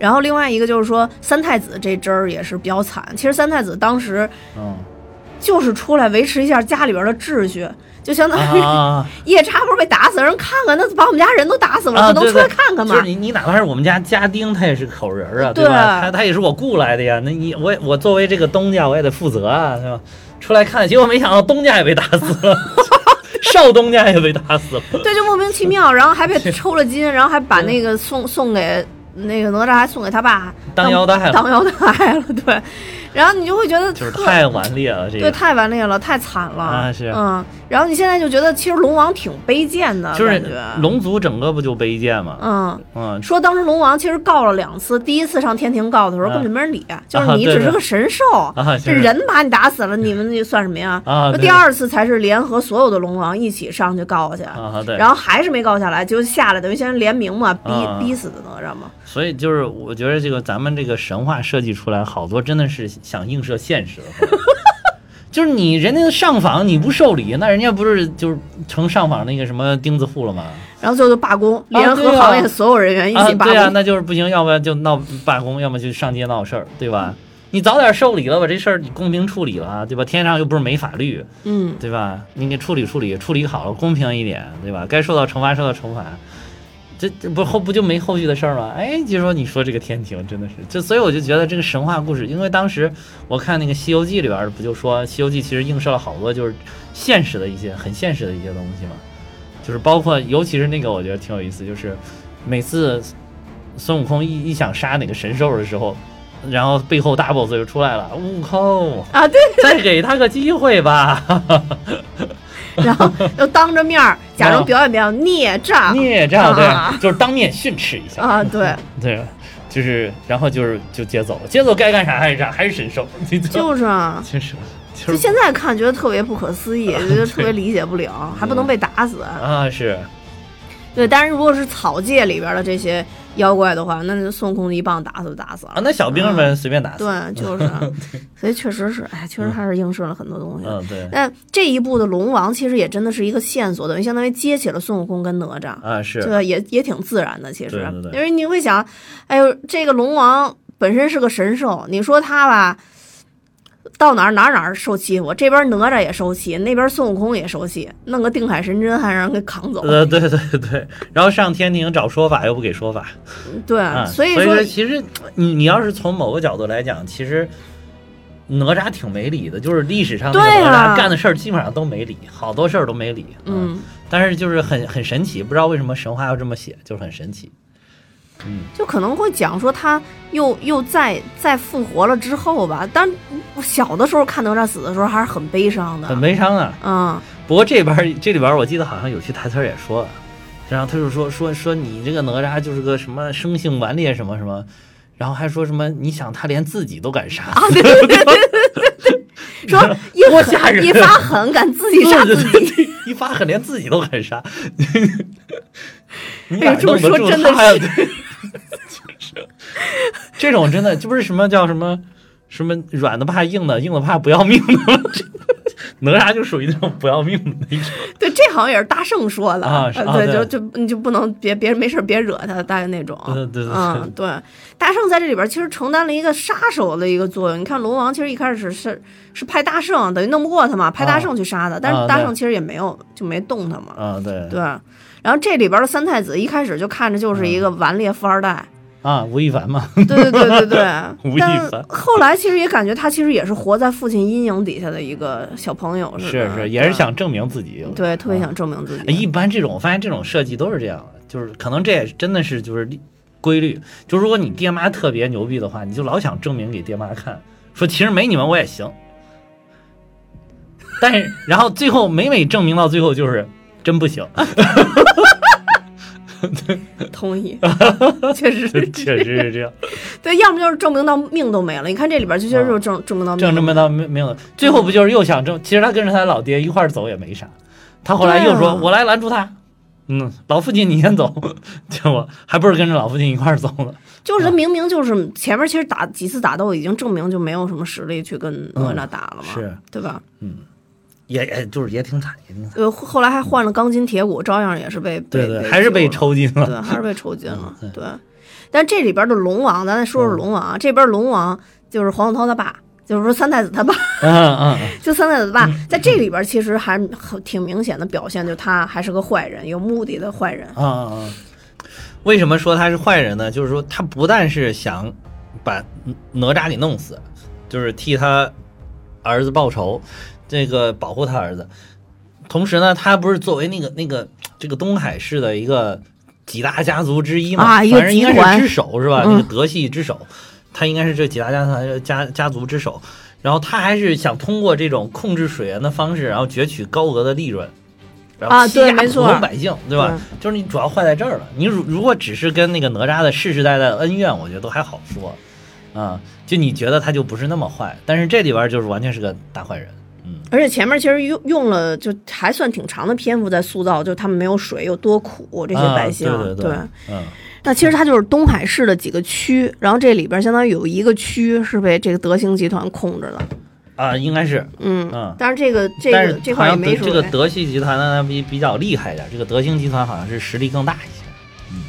然后另外一个就是说，三太子这支儿也是比较惨。其实三太子当时嗯就是出来维持一下家里边的秩序，就相当于啊夜叉不是被打死，人看看，那把我们家人都打死了，啊不能出来看看吗就是？你你哪怕是我们家家丁，他也是口人儿啊，对吧？他他也是我雇来的呀。那你我我作为这个东家，我也得负责啊，对吧？出来看，结果没想到东家也被打死了，[LAUGHS] 少东家也被打死了。对，就莫名其妙，然后还被 [LAUGHS] 抽了筋，然后还把那个送送给那个哪吒，还送给他爸当腰带了当腰带了，[LAUGHS] 对。然后你就会觉得就是太顽劣了，这个对，太顽劣了，太惨了啊是嗯，然后你现在就觉得其实龙王挺卑贱的就是感觉，龙族整个不就卑贱吗？嗯。嗯，说当时龙王其实告了两次，第一次上天庭告的时候啊根本就没人理，就是你只是个神兽，啊这人把你打死了，你们那算什么呀？第二次才是联合所有的龙王一起上去告去，然后还是没告下来，就下来，等于先联名嘛，逼、啊逼死的哪吒嘛。所以就是我觉得这个咱们这个神话设计出来，好多真的是想映射现实的话。[LAUGHS] 就是你人家上访你不受理，那人家不是就是成上访那个什么钉子户了吗？然后最后就罢工，联合行业所有人员一啊，起罢工。对啊，那就是不行，要不然就闹罢工，要么就上街闹事儿，对吧？你早点受理了，把这事儿你公平处理了，对吧？天上又不是没法律，嗯，对吧？你给处理处理，处理好了，公平一点，对吧？该受到惩罚受到惩罚，这这不后不就没后续的事儿吗？哎，就说你说这个天庭真的是，就所以我就觉得这个神话故事，因为当时我看那个《西游记》里边儿不就说，《西游记》其实映射了好多就是现实的一些很现实的一些东西嘛，就是包括尤其是那个我觉得挺有意思，就是每次孙悟空一一想杀哪个神兽的时候。然后背后大 boss 就出来了，悟空，啊，对，再给他个机会吧。[LAUGHS] [LAUGHS] 然后又当着面儿假装表演表演孽障，孽障，啊对，就是当面训斥一下，啊，对，[LAUGHS] 对，就是，然后就是就接走了，接走该干啥还是啥，还是神兽，就就是啊。[LAUGHS] 就现在看觉得特别不可思议，觉得特别理解不嗯了，还不能被打死。啊是对，但是如果是草界里边的这些妖怪的话，那孙悟空一棒打死就打死了。啊，那小兵们随便打死，对，就是，[LAUGHS] 所以确实是，哎，确实还是映射了很多东西。嗯对，那这一部的龙王其实也真的是一个线索，等于相当于接起了孙悟空跟哪吒，啊是，对，也也挺自然的。其实，对对对因为你会想，哎呦，这个龙王本身是个神兽，你说他吧，到哪儿哪儿哪儿受欺负，这边哪吒也受气，那边孙悟空也受气，弄个定海神针还让人给扛走。呃对对对，然后上天庭找说法又不给说法，对，啊，所以说说其实你你要是从某个角度来讲，其实。哪吒挺没理的，就是历史上那个对啊哪吒干的事儿基本上都没理，好多事儿都没理。嗯，但是就是很很神奇，不知道为什么神话要这么写，就是很神奇。嗯，就可能会讲说他又又再再复活了之后吧。但我小的时候看哪吒死的时候还是很悲伤的，很悲伤啊。嗯，不过这边这里边我记得好像有句台词也说了，然后他就说说说你这个哪吒就是个什么生性顽劣什么什么，然后还说什么你想他连自己都敢杀，啊，对对对对对对，[LAUGHS] 说一多吓人一发狠敢自己杀自己。一发狠连自己都敢杀，[LAUGHS] 你这么说真的是这种真的就不是什么叫什么什么软的怕硬的，硬的怕不要命的吗？这哪吒就属于那种不要命的那种。对，这好像也是大圣说的，啊对，就就你就不能别别人没事别惹他，大概那种。对对对对嗯，对，大圣在这里边其实承担了一个杀手的一个作用。你看龙王其实一开始是是派大圣，等于弄不过他嘛，派大圣去杀他，但是大圣其实也没有就没动他嘛。啊，对对，然后这里边的三太子一开始就看着就是一个顽劣富二代，啊，吴亦凡嘛，对对对对对。[LAUGHS] 吴亦凡后来其实也感觉他其实也是活在父亲阴影底下的一个小朋友是是，也是想证明自己。对，特别啊想证明自己。哎一般这种，我发现这种设计都是这样的，就是可能这也真的是就是规律。就如果你爹妈特别牛逼的话，你就老想证明给爹妈看，说其实没你们我也行。但是然后最后每每证明到最后就是真不行，[LAUGHS] [LAUGHS] 同意，[LAUGHS] 确实是确实是这样。[LAUGHS] 对，要么就是证明到命都没了。你看这里边就确实就是证证明到命正这么到没没有，最后不就是又想证？其实他跟着他老爹一块儿走也没啥，他后来又说：“啊我来拦住他。”嗯，老父亲你先走，结果还不是跟着老父亲一块儿走了。就是明明就是前面其实打几次打斗已经证明就没有什么实力去跟哪吒打了嘛，是对吧？也也就是也挺惨，也挺惨。呃，后来还换了钢筋铁骨，照样也是被被对对，还是被抽筋了。对，还是被抽筋了嗯。对，但这里边的龙王，咱再说说龙王啊，这边龙王就是黄子韬他爸，就是说三太子他爸，嗯嗯嗯，[LAUGHS] 就三太子爸，在这里边其实还很挺明显的表现，就他还是个坏人，有目的的坏人。啊啊啊！为什么说他是坏人呢？就是说他不但是想把哪吒给弄死，就是替他儿子报仇，这个保护他儿子。同时呢，他不是作为那个那个这个东海市的一个几大家族之一嘛，啊一个反正应该是之首是吧？嗯那个德系之首，他应该是这几大家团家家族之首。然后他还是想通过这种控制水源的方式，然后攫取高额的利润，然后啊欺压普通百姓，对吧？就是你主要坏在这儿了。你如如果只是跟那个哪吒的世世代代的恩怨，我觉得都还好说，啊、就你觉得他就不是那么坏，但是这里边就是完全是个大坏人，嗯而且前面其实用用了就还算挺长的篇幅在塑造，就他们没有水有多苦这些百姓。啊、对对对，嗯那其实它就是东海市的几个区，然后这里边相当于有一个区是被这个德兴集团控制的。啊，应该是，嗯，嗯。但是这个这个这块也没说。这个德系集团呢比比较厉害一点，这个德兴集团好像是实力更大一些。嗯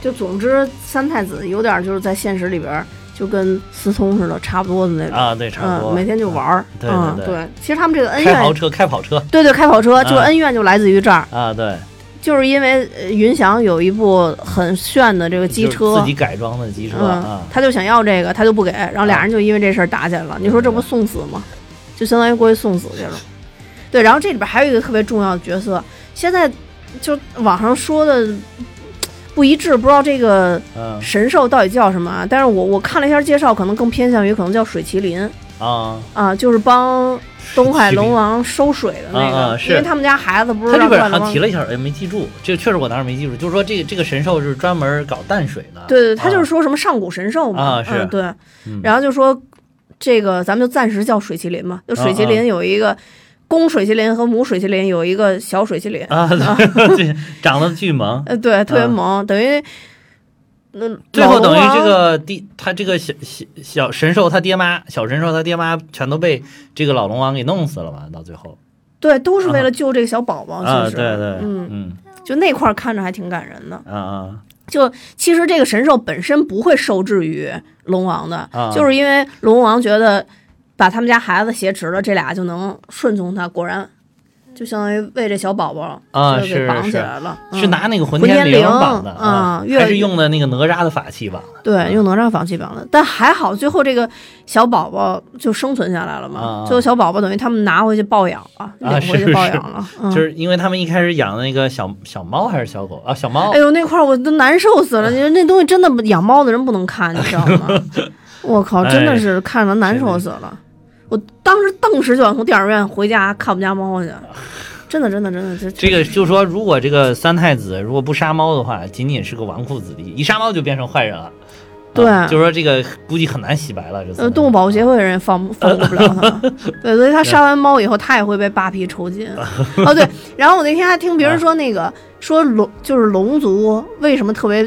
就总之，三太子有点就是在现实里边就跟思聪似的，差不多的那种。啊，对，差不多。嗯，每天就玩儿。对嗯，对对对。其实他们这个恩怨，开豪车，开跑车对对，开跑车，这个啊恩怨就来自于这儿，啊，对，就是因为呃云翔有一部很炫的这个机车自己，改装的机车嗯啊，，他就想要这个，他就不给，然后俩人就因为这事儿打起来了。你说这不送死吗？就相当于过去送死去了。对，然后这里边还有一个特别重要的角色，现在就网上说的不一致，不知道这个嗯。神兽到底叫什么啊。但是我我看了一下介绍，可能更偏向于可能叫水麒麟。啊，啊，就是帮东海龙王收水的那个，因为他们家孩子不是他这边让万龙王好像提了一下，哎，没记住，这个确实我当时没记住，就是说这个这个神兽是专门搞淡水的，对对，他就是啊说什么上古神兽嘛，啊是。嗯、对，嗯。然后就说这个咱们就暂时叫水麒麟嘛，就水麒麟有一个公水麒麟和母水麒麟有一个小水麒麟，啊，[LAUGHS] 对，长得巨萌，呃，对，特别啊。萌，等于那最后等于这个地，他这个小小小神兽他爹妈，小神兽他爹妈全都被这个老龙王给弄死了嘛，到最后。对都是为了救这个小宝宝，啊，其实，对对，嗯，嗯。就那块儿看着还挺感人的。啊啊。就其实这个神兽本身不会受制于龙王的，啊。就是因为龙王觉得把他们家孩子挟持了，这俩就能顺从他。果然，就相当于为这小宝宝啊就给绑起是来了。嗯是拿那个魂魂天绫绑的啊越还是用的那个哪吒的法器绑的？对用哪吒法器绑的，但还好最后这个小宝宝就生存下来了嘛。啊最后小宝宝等于他们拿回去抱养了，领回去抱养了。嗯就是因为他们一开始养的那个小小猫还是小狗啊？小猫哎呦，那块儿我都难受死了！[LAUGHS] 你说那东西真的养猫的人不能看，你知道吗？我靠，真的是看着难受死了。我当时顿时就想从电影院回家看我们家猫去，真的，真的，真的，这这个就是说，如果这个三太子如果不杀猫的话，仅仅是个纨绔子弟，一杀猫就变成坏人了。对啊就是说这个估计很难洗白了。这呃，动物保护协会的人也放放过不了他。[LAUGHS] 对，所以他杀完猫以后，他也会被扒皮抽筋。[LAUGHS] 哦，对，然后我那天还听别人说，那个说龙就是龙族为什么特别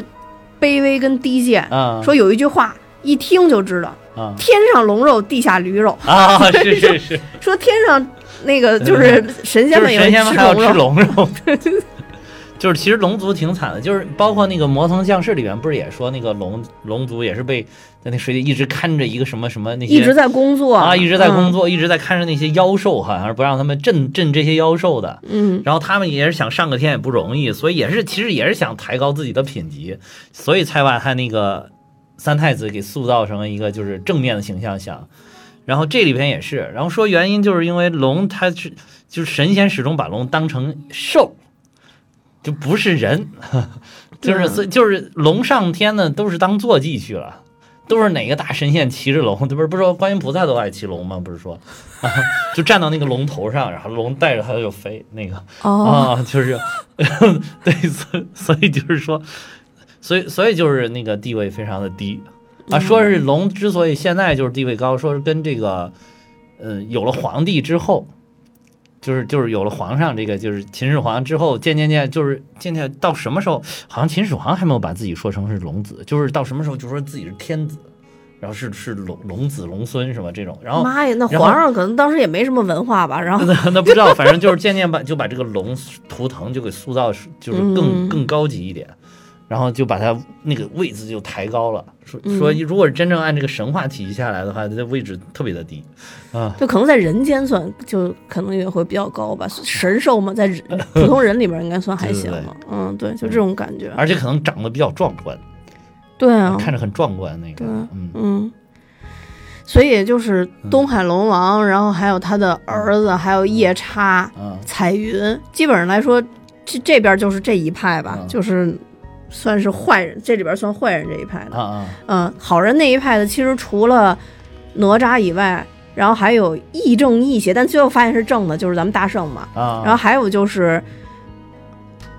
卑微跟低贱，啊说有一句话一听就知道，啊天上龙肉，地下驴肉。啊！[LAUGHS] 是是是，说天上那个就是神仙们也会神仙们还要吃龙肉。[LAUGHS] 就是其实龙族挺惨的，就是包括那个魔童降世里面不是也说那个龙龙族也是被在那水里一直看着一个什么什么那些一直在工作啊一直在工作，作，一直在看着那些妖兽，好像是不让他们镇镇这些妖兽的。嗯，然后他们也是想上个天也不容易，所以也是其实也是想抬高自己的品级，所以才把他那个三太子给塑造成了一个就是正面的形象想。然后这里边也是，然后说原因就是因为龙它是就是神仙始终把龙当成兽，就不是人，[LAUGHS] 就是所以就是龙上天呢都是当坐骑去了。都是哪个大神仙骑着龙，这不是不是说观音菩萨都爱骑龙吗？不是说，啊、[LAUGHS] 就站到那个龙头上，然后龙带着它就飞，那个哦，啊，就是 [LAUGHS] 对，所以所以就是说，所以所以就是那个地位非常的低啊。说是龙之所以现在就是地位高，说是跟这个，呃，有了皇帝之后，就是就是有了皇上这个就是秦始皇之后，渐渐渐就是渐渐到什么时候，好像秦始皇还没有把自己说成是龙子，就是到什么时候就说自己是天子，然后是是龙龙子龙孙是吧这种，然后妈呀，那皇上可能当时也没什么文化吧，然后那 [LAUGHS] 那不知道，反正就是渐渐把就把这个龙图腾就给塑造，就是更、嗯更高级一点，然后就把它那个位置就抬高了。说嗯。说如果是真正按这个神话体系下来的话，它的位置特别的低。啊。就可能在人间算就可能也会比较高吧，神兽嘛，在人 [LAUGHS] 普通人里边应该算还行对对了。嗯，对，就这种感觉。而且可能长得比较壮观，对啊，看着很壮观那个。对，嗯。嗯，所以就是东海龙王，然后还有他的儿子，还有夜叉、啊彩云，基本上来说，这这边就是这一派吧，嗯。就是算是坏人，这里边算坏人这一派的。啊啊嗯，好人那一派的，其实除了哪吒以外，然后还有亦正亦邪，但最后发现是正的，就是咱们大圣嘛。啊！然后还有就是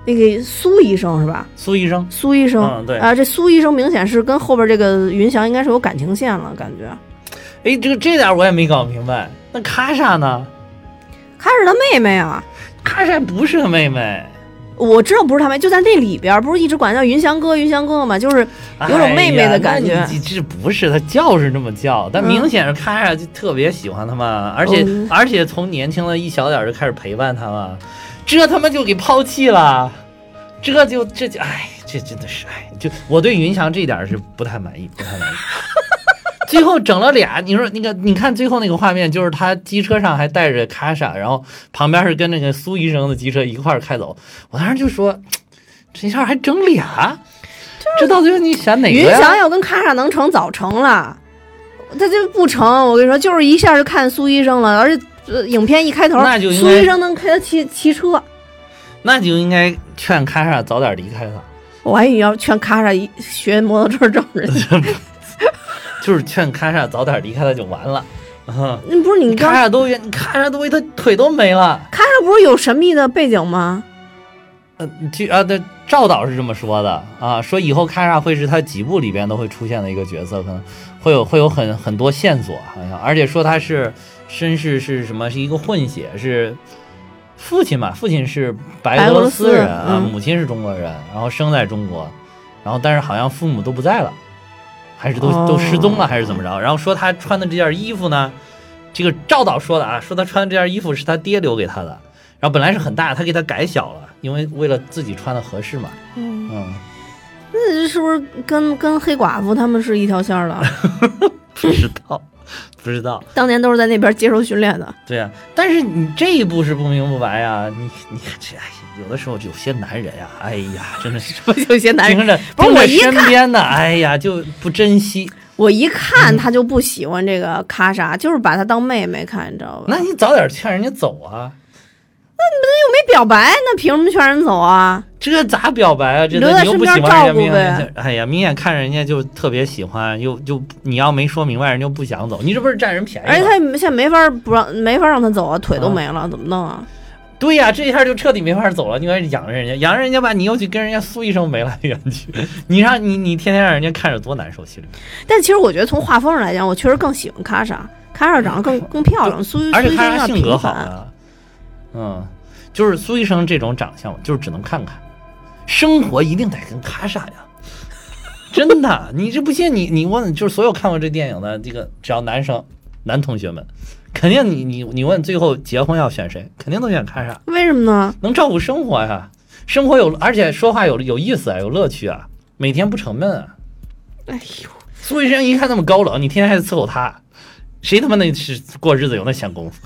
那个苏医生是吧？苏医生苏医生，嗯对啊，这苏医生明显是跟后边这个云翔应该是有感情线了，感觉。哎，这个这点我也没搞明白。那卡莎呢？卡莎他妹妹啊，卡莎不是他妹妹，我知道不是他妹，就在那里边，不是一直管叫云翔哥、云翔哥嘛，就是有种妹妹的感觉。哎你这不是他叫是这么叫，但嗯。明显是看着就特别喜欢他嘛，而且、嗯而且从年轻的一小点儿就开始陪伴他嘛，这他妈就给抛弃了，这就这就哎，这真的是哎，就我对云翔这一点儿是不太满意，不太满意。最后整了俩，你说那个，你看最后那个画面，就是他机车上还带着卡莎，然后旁边是跟那个苏医生的机车一块儿开走。我当时就说，[TSK] 这下还整俩，这到最后你选哪个云呀？翔要跟卡莎能成早成了，他就不成。我跟你说，就是一下就看苏医生了，而且、呃、影片一开头，那就苏医生能开他骑骑车。那就应该劝卡莎早点离开他，我还以为要劝卡莎一学摩托车证人，[LAUGHS] 就是劝卡莎早点离开他就完了。嗯，那不是你卡莎都远，卡莎都为他腿都没了。卡莎不是有神秘的背景吗？呃，据啊，对，赵导是这么说的啊，说以后卡莎会是他几部里边都会出现的一个角色，可能会有会有很很多线索，好像，而且说他是身世是什么，是一个混血，是父亲嘛，父亲是白俄罗斯斯人啊，嗯母亲是中国人，然后生在中国，然后但是好像父母都不在了，还是都、都失踪了，还是怎么着？然后说他穿的这件衣服呢，这个赵导说的啊，说他穿的这件衣服是他爹留给他的。然后本来是很大，他给他改小了，因为为了自己穿的合适嘛。嗯，嗯，那这是不是跟跟黑寡妇他们是一条线儿的？[LAUGHS] 不知道，不知道。当年都是在那边接受训练的。对呀、但是你这一步是不明不白呀、你你这哎，有的时候有些男人呀、哎呀，真的是 [LAUGHS] 不就些男人，听着不是我身边的，哎呀，就不珍惜。我一看他就不喜欢这个卡莎，就是把她当妹妹看，你知道吧？那你早点劝人家走啊，又没表白，那凭什么劝人走啊？这咋表白啊？这留在你又不身边喜欢人家，照顾呗哎呀，明眼看人家就特别喜欢，又就你要没说明白，人家就不想走，你这不是占人便宜？而且他现在没法不让，没法让他走啊，腿都没了，怎么弄啊？对呀、这一下就彻底没法走了。你还养着人家，养着人家吧，你又去跟人家苏医生眉来眼去，[LAUGHS] 你让你你天天让人家看着多难受，心里。但其实我觉得从画风上来讲，我确实更喜欢卡莎，卡莎长得更更漂亮，苏而且苏医生性格。好啊，嗯，就是苏医生这种长相，就是只能看看，生活一定得跟卡莎呀。[LAUGHS] 真的，你这不信你你问，就是所有看过这电影的这个，只要男生男同学们，肯定你你你问最后结婚要选谁，肯定都选卡莎。为什么呢？能照顾生活呀，生活有，而且说话有有意思啊，有乐趣啊，每天不沉闷啊。哎呦，苏医生一看那么高冷，你天天还得伺候他，谁他妈那是过日子有那闲工夫？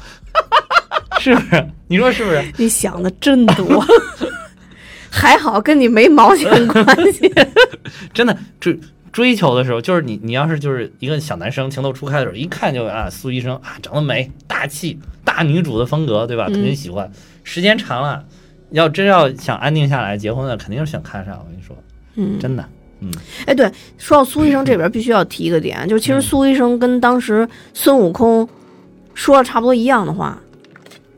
是不是？你说是不是？你想的真多，还好跟你没毛线 [LAUGHS] 关系。[LAUGHS] 真的追追求的时候，就是你你要是就是一个小男生情窦初开的时候，一看就啊苏医生啊长得美，大气，大女主的风格，对吧？嗯肯定喜欢。时间长了，要真要想安定下来结婚了，肯定是选看上。我跟你说，嗯，真的。嗯哎，对，说到苏医生这边，必须要提一个点，就是其实嗯苏医生跟当时孙悟空说了差不多一样的话。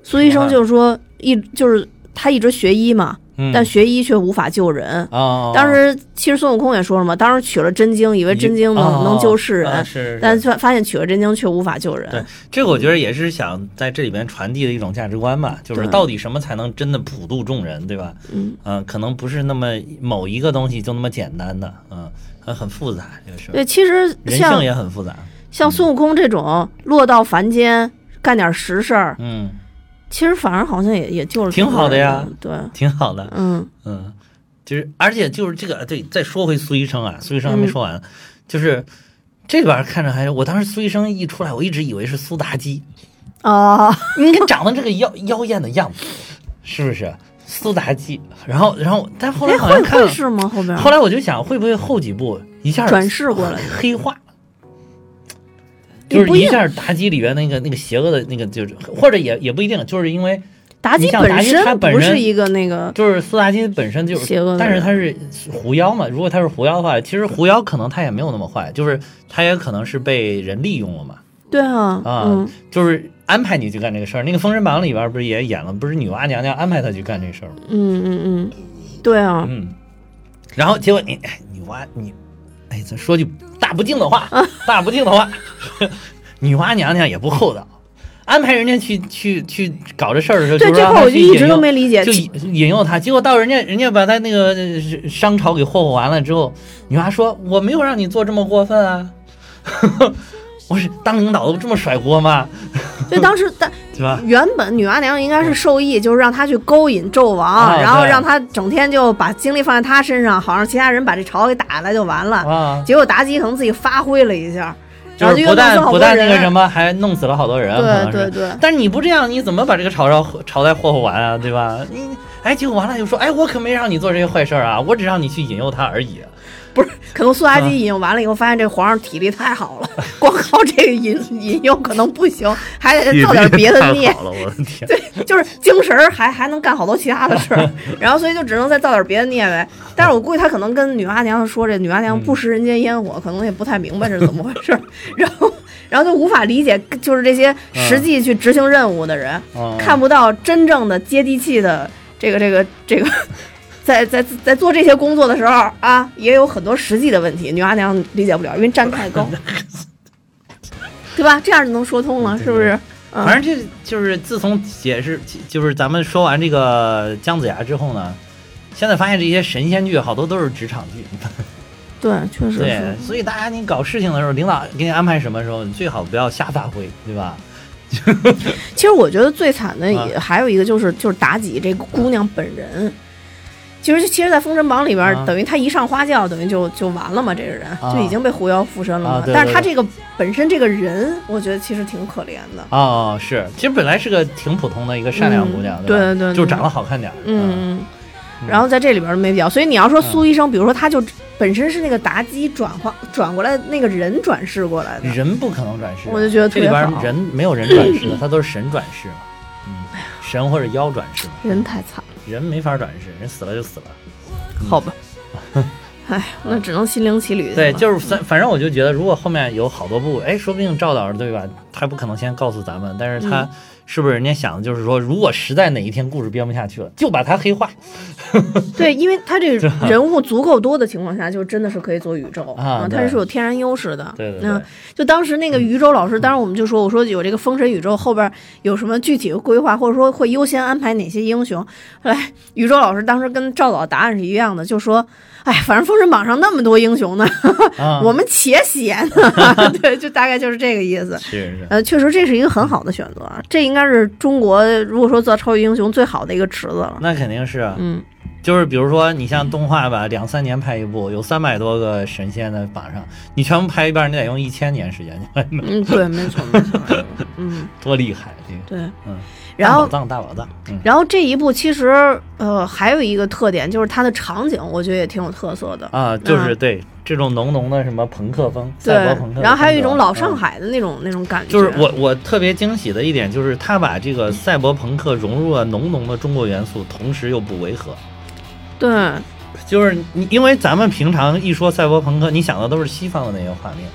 苏医生就是说，一就是他一直学医嘛，嗯，但学医却无法救人。啊，当时其实孙悟空也说了嘛，当时取了真经，以为真经能、哦能救世人，啊是，但是发发现取了真经却无法救人。对这个我觉得也是想在这里边传递的一种价值观吧，就是到底什么才能真的普度众人，对吧？嗯，嗯、可能不是那么某一个东西就那么简单的，嗯，很很复杂这个事儿，对，其实人像性也很复杂，像孙悟空这种落到凡间干点实事儿，嗯，其实反而好像也也就是挺好的呀对，挺好的，嗯嗯，就是而且就是这个对，再说回苏医生啊，苏医生还没说完，就是这边看着还，我当时苏医生一出来，我一直以为是苏妲己，哦，你看长得这个妖妖艳的样子，是不是苏妲己？然后然后，但后来好像看是吗？后边后来我就想，会不会后几部一下转世过来黑化？就是一下妲己里边那个那个邪恶的那个，就是或者也也不一定，就是因为妲己你像妲己她本身不是一个那个，就是苏妲己本身就是邪恶的但是她是狐妖嘛。如果她是狐妖的话，其实狐妖可能她也没有那么坏，就是她也可能是被人利用了嘛。对啊，啊嗯，就是安排你去干这个事儿。那个《封神榜》里边不是也演了，不是女娲娘娘安排她去干这事儿吗？嗯嗯嗯，对啊，嗯，然后结果你哎女娲你，哎，咱说句大不敬的话，大不敬的话，[LAUGHS] 女娲娘娘也不厚道，安排人家去去去搞这事儿的时候，对这块我就一直都没理解就引引诱他，结果到人家人家把他那个呃商朝给霍霍完了之后，女娲说我没有让你做这么过分啊，[LAUGHS] 我是当领导都这么甩锅吗？[LAUGHS] 所以当时但原本女娲娘娘应该是授意，就是让她去勾引纣王，啊然后让她整天就把精力放在她身上，好让其他人把这朝给打下来就完了。啊，结果妲己可能自己发挥了一下，然后就是不但不但那个什么，还弄死了好多人，对对对，但是你不这样，你怎么把这个朝朝朝代霍霍完啊？对吧？你哎，结果完了又说，哎，我可没让你做这些坏事儿啊，我只让你去引诱他而已。[LAUGHS] 可能苏妲啊己引用完了以后，发现这皇上体力太好了，[LAUGHS] 光靠这个引引诱可能不行，还得造点别的孽，好了，我的天！[LAUGHS] 对，就是精神还还能干好多其他的事儿，然后所以就只能再造点别的孽呗。但是我估计他可能跟女娲娘娘说，这女娲娘娘不食人间烟火，可能也不太明白这是怎么回事儿，然后然后就无法理解，就是这些实际去执行任务的人，嗯看不到真正的接地气的这个这个这个。在在在做这些工作的时候啊，也有很多实际的问题，女娲娘娘理解不了，因为站太高，[LAUGHS] 对吧？这样就能说通了，是不是？嗯反正这就是自从解释，就是咱们说完这个姜子牙之后呢，现在发现这些神仙剧好多都是职场剧，[LAUGHS] 对，确实对是。，所以大家你搞事情的时候，领导给你安排什么时候，你最好不要瞎发挥，对吧？[LAUGHS] 其实我觉得最惨的也啊还有一个就是就是妲己这个姑娘本人。其实，其实，在《封神榜》里边，啊。等于他一上花轿，等于就就完了嘛，这个人、啊。就已经被狐妖附身了嘛。啊对对对但是他这个本身这个人，我觉得其实挺可怜的。哦，是，其实本来是个挺普通的一个善良姑娘，嗯对吧？对对对。就长得好看点儿，嗯，然后在这里边没必要。所以你要说苏嗯医生，比如说他就本身是那个妲己转化转过来那个人转世过来的，人不可能转世，我就觉得特这里别人没有人转世的，他都是神转世嘛，嗯，神或者妖转世嘛，人太惨了，人没法转世，人死了就死了。好吧。哎，那只能心灵奇旅对，就是反反正我就觉得，如果后面有好多部，哎，说不定赵导对吧？他不可能先告诉咱们，但是他嗯是不是人家想的就是说，如果实在哪一天故事编不下去了，就把它黑化。[LAUGHS] 对，因为他这个人物足够多的情况下，就真的是可以做宇宙啊他是有天然优势的。对对对嗯，就当时那个余舟老师，当时我们就说，我说有这个封神宇宙后边有什么具体的规划，或者说会优先安排哪些英雄？后来余舟老师当时跟赵导答案是一样的，就说。哎，反正封神榜上那么多英雄呢，啊，[LAUGHS] 我们且写呢，[LAUGHS] 对，就大概就是这个意思。是是，呃，确实这是一个很好的选择，啊，这应该是中国如果说做超级英雄最好的一个池子了。那肯定是啊。嗯，就是比如说，你像动画吧，两三年拍一部，有三百多个神仙在榜上，你全部拍一遍，你得用一千年时间，嗯，对，没错，没错，[LAUGHS] 嗯，多厉害！这个，对。嗯，然后，大宝藏，大宝藏，嗯，然后这一部其实呃还有一个特点，就是它的场景，我觉得也挺有特色的。啊，就是对这种浓浓的什么朋克风，赛博朋克然后还有一种老上嗯海的那种、那种感觉。就是我我特别惊喜的一点，就是他把这个赛博朋克融入了浓浓的中国元素，同时又不违和。对，就是你，因为咱们平常一说赛博朋克，你想的都是西方的那些画面，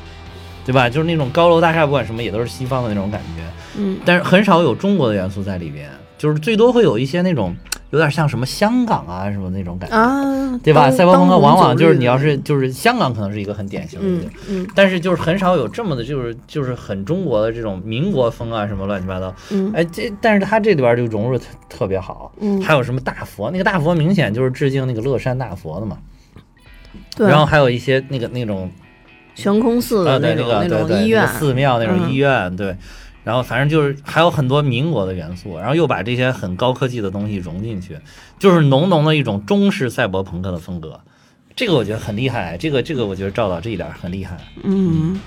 对吧？就是那种高楼大厦，不管什么，也都是西方的那种感觉。嗯，但是很少有中国的元素在里边，就是最多会有一些那种有点像什么香港啊什么那种感觉，啊，对吧？当赛博朋克往往就是你要是就是香港可能是一个很典型的嗯。嗯但是就是很少有这么的，就是就是很中国的这种民国风啊，什么乱七八糟。嗯哎，这但是它这里边就融入特特别好。嗯，还有什么大佛？那个大佛明显就是致敬那个乐山大佛的嘛。对，然后还有一些那个那种悬空寺的那种那个对对种医院那个，寺庙那种嗯医院，对。然后反正就是还有很多民国的元素，然后又把这些很高科技的东西融进去，就是浓浓的一种中式赛博朋克的风格。这个我觉得很厉害，这个这个我觉得赵导这一点很厉害。嗯，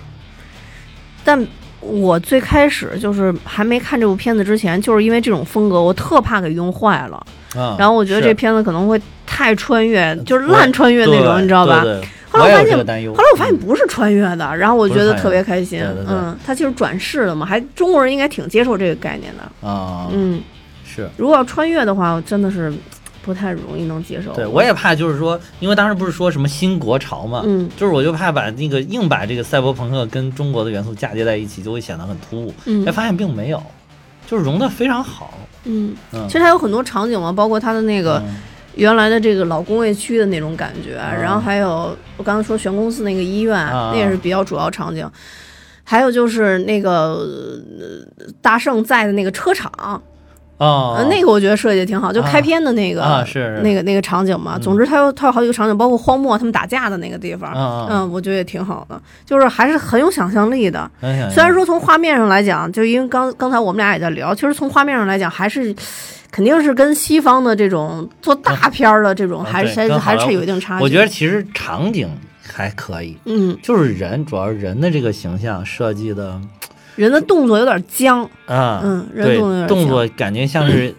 但我最开始就是还没看这部片子之前，就是因为这种风格，我特怕给用坏了。啊，然后我觉得这片子可能会太穿越，就是烂穿越那种，你知道吧？后来我发现。后来我发现不是穿越的，然后我觉得特别开心。嗯，它就是转世的嘛，还中国人应该挺接受这个概念的。啊，嗯，是。如果要穿越的话，我真的是不太容易能接受。对，我也怕，就是说，因为当时不是说什么新国潮嘛，嗯就是我就怕把那个硬把这个赛博朋克跟中国的元素嫁接在一起，就会显得很突兀。嗯哎，发现并没有，就是融得非常好。嗯，嗯，其实它有很多场景嘛，包括它的那个嗯原来的这个老工业区的那种感觉，啊然后还有我刚才说悬空寺那个医院，啊那也是比较主要场景。还有就是那个、呃大圣在的那个车厂，哦。呃，那个我觉得设计的挺好，就开篇的那个、啊是那个那个场景嘛。嗯总之，它有它有好几个场景，包括荒漠他们打架的那个地方，嗯我觉得也挺好的，就是还是很有想象力的。[LAUGHS] 虽然说从画面上来讲，就因为刚刚才我们俩也在聊，其实从画面上来讲，还是肯定是跟西方的这种做大片儿的这种，还是还是有一定差距。我觉得其实场景还可以，嗯，就是人，主要是人的这个形象设计的人的动作有点僵，啊，嗯，人对动作动作感觉像是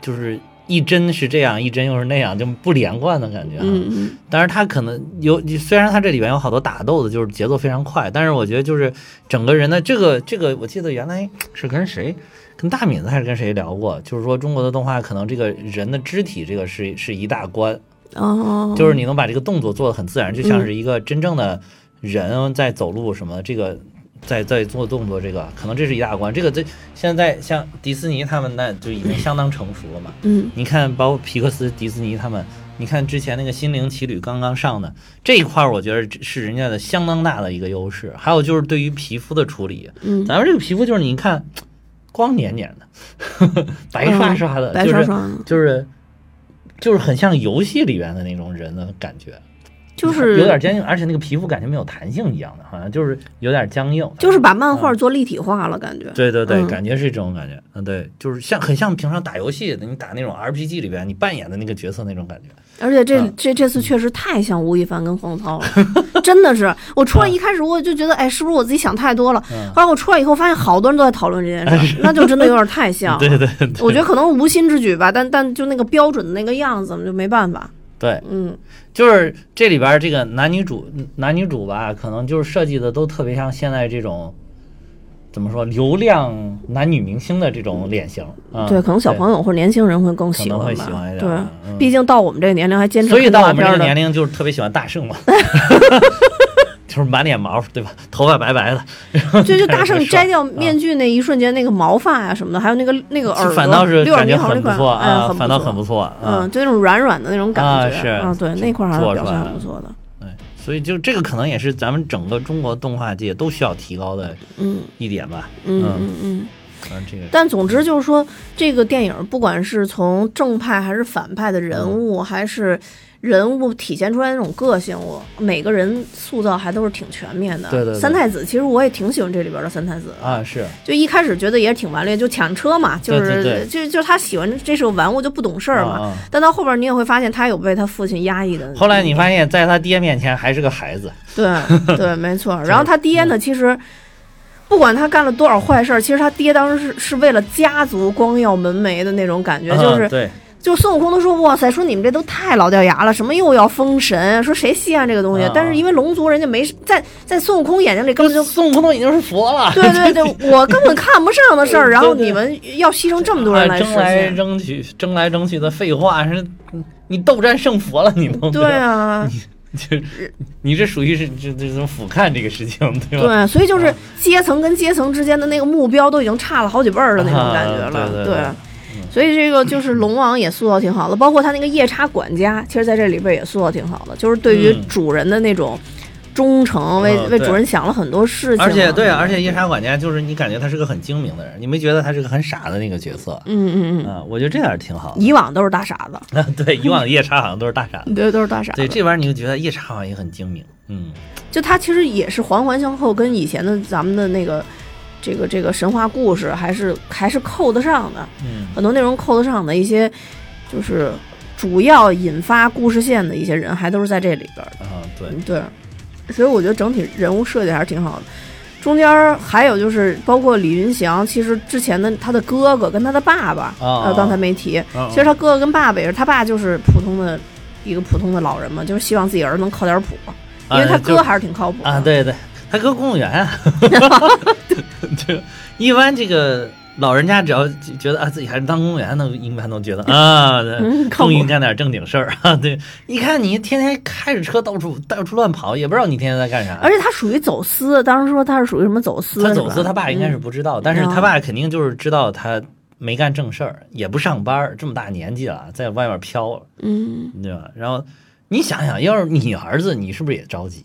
就是一帧是这样，一帧又是那样，就不连贯的感觉啊。嗯嗯。但是他可能有，虽然他这里边有好多打斗的，就是节奏非常快，但是我觉得就是整个人的这个这个，我记得原来是跟谁，跟大敏子还是跟谁聊过，就是说中国的动画可能这个人的肢体这个是是一大关，哦，就是你能把这个动作做得很自然，就像是一个真正的人在走路什么，这个在在做动作，这个可能这是一大关。这个这现在像迪士尼他们那就已经相当成熟了嘛。嗯你看，包括皮克斯、迪士尼他们，你看之前那个《心灵奇旅》刚刚上的这一块，儿，我觉得是人家的相当大的一个优势。还有就是对于皮肤的处理，嗯，咱们这个皮肤就是你看光黏黏的，[LAUGHS] 白刷刷的，白就是就是就是很像游戏里边的那种人的感觉，就是有点僵硬，而且那个皮肤感觉没有弹性一样的，好像就是有点僵硬。就是把漫画做立体化了，感觉。对对对，嗯感觉是这种感觉，嗯，对，就是像很像平常打游戏的，你打那种 RPG 里边你扮演的那个角色那种感觉。而且这、嗯这这次确实太像吴亦凡跟黄子韬了，[LAUGHS] 真的是。我出来一开始我就觉得，哎，是不是我自己想太多了？嗯后来我出来以后发现好多人都在讨论这件事儿，那就真的有点太像 [LAUGHS] 了。对对对我觉得可能无心之举吧，但但就那个标准的那个样子，就没办法。对，嗯就是这里边这个男女主男女主吧，可能就是设计的都特别像现在这种。怎么说？流量男女明星的这种脸型，啊对，可能小。朋友或者年轻人会更喜欢吧。会喜欢一点对，嗯毕竟到我们这个年龄还坚持所以到我们这个年龄就是特别喜欢大圣嘛，[LAUGHS] 就是满脸毛，对吧？头发白白的，[LAUGHS] 就就大圣摘掉面具那一瞬间，那个毛发呀、什么的，还有那个那个耳朵，反倒是六耳感觉很不错哎啊，反倒很不错嗯，啊。就那种软软的那种感觉啊是啊，对，那块儿还是表现做出来了很不错的。对，所以就这个可能也是咱们整个中国动画界都需要提高的嗯一点吧。嗯嗯嗯嗯。反正这个但总之就是说，这个电影不管是从正派还是反派的人物，还是人物体现出来那种个性，我每个人塑造还都是挺全面的。对对对三太子其实我也挺喜欢这里边的三太子。啊是就一开始觉得也挺顽劣，就抢车嘛，就是就就他喜欢这是个玩物就不懂事儿嘛。但到后边你也会发现，他有被他父亲压抑的。后来你发现，在他爹面前还是个孩子，对对，没错。[LAUGHS] 然后他爹呢，其实不管他干了多少坏事儿，其实他爹当时是是为了家族光耀门楣的那种感觉，就是就孙悟空都说哇塞，说你们这都太老掉牙了，什么又要封神，说谁稀罕这个东西？啊。但是因为龙族人家没在在孙悟空眼睛里根本就孙悟空都已经是佛了，对对对，我根本看不上的事儿，[LAUGHS] 然后你们要牺牲这么多人来啊争来，争去，争来争去的废话是，你斗战胜佛了，你都对，啊，[LAUGHS] [LAUGHS] 就是你这属于是这这种俯瞰这个事情，对吧？对，所以就是啊阶层跟阶层之间的那个目标都已经差了好几辈儿的那种感觉了，啊对对对所以这个就是龙王也塑造挺好的，包括他那个夜叉管家，其实在这里边也塑造挺好的，就是对于嗯主人的那种忠诚，为为主人想了很多事情啊，而且对，而且夜叉管家就是你感觉他是个很精明的人，你没觉得他是个很傻的那个角色？嗯嗯嗯，啊，我觉得这点挺好的。以往都是大傻子，啊，[LAUGHS] 对，以往夜叉好像都是大傻子。[LAUGHS] 对，都是大傻子。对，这玩意儿你就觉得夜叉好像也很精明，嗯，就他其实也是环环相扣，跟以前的咱们的那个这个这个神话故事还是还是扣得上的，嗯。很多内容扣得上的一些，就是主要引发故事线的一些人，还都是在这里边的。啊，对，嗯，对，所以我觉得整体人物设计还是挺好的。中间还有就是包括李云祥，其实之前的他的哥哥跟他的爸爸，哦呃，刚才没提，哦其实他哥哥跟爸爸也是，他爸就是普通的一个普通的老人嘛，就是希望自己儿子能靠点谱，因为他哥还是挺靠谱的。啊，对对，他哥公务员啊，[LAUGHS] [LAUGHS] 就一般这个老人家只要觉得啊自己还是当公务员的，一般都觉得 [LAUGHS] 啊，终于干点正经事儿 [LAUGHS] 啊。对，一看你天天开着车到处到处乱跑，也不知道你天天在干啥。而且他属于走私，当时说他是属于什么走私，他走私，他爸应该是嗯不知道，但是他爸肯定就是知道他没干正事儿，也不上班，这么大年纪了，在外面飘了，嗯，对吧？然后你想想，要是你儿子，你是不是也着急？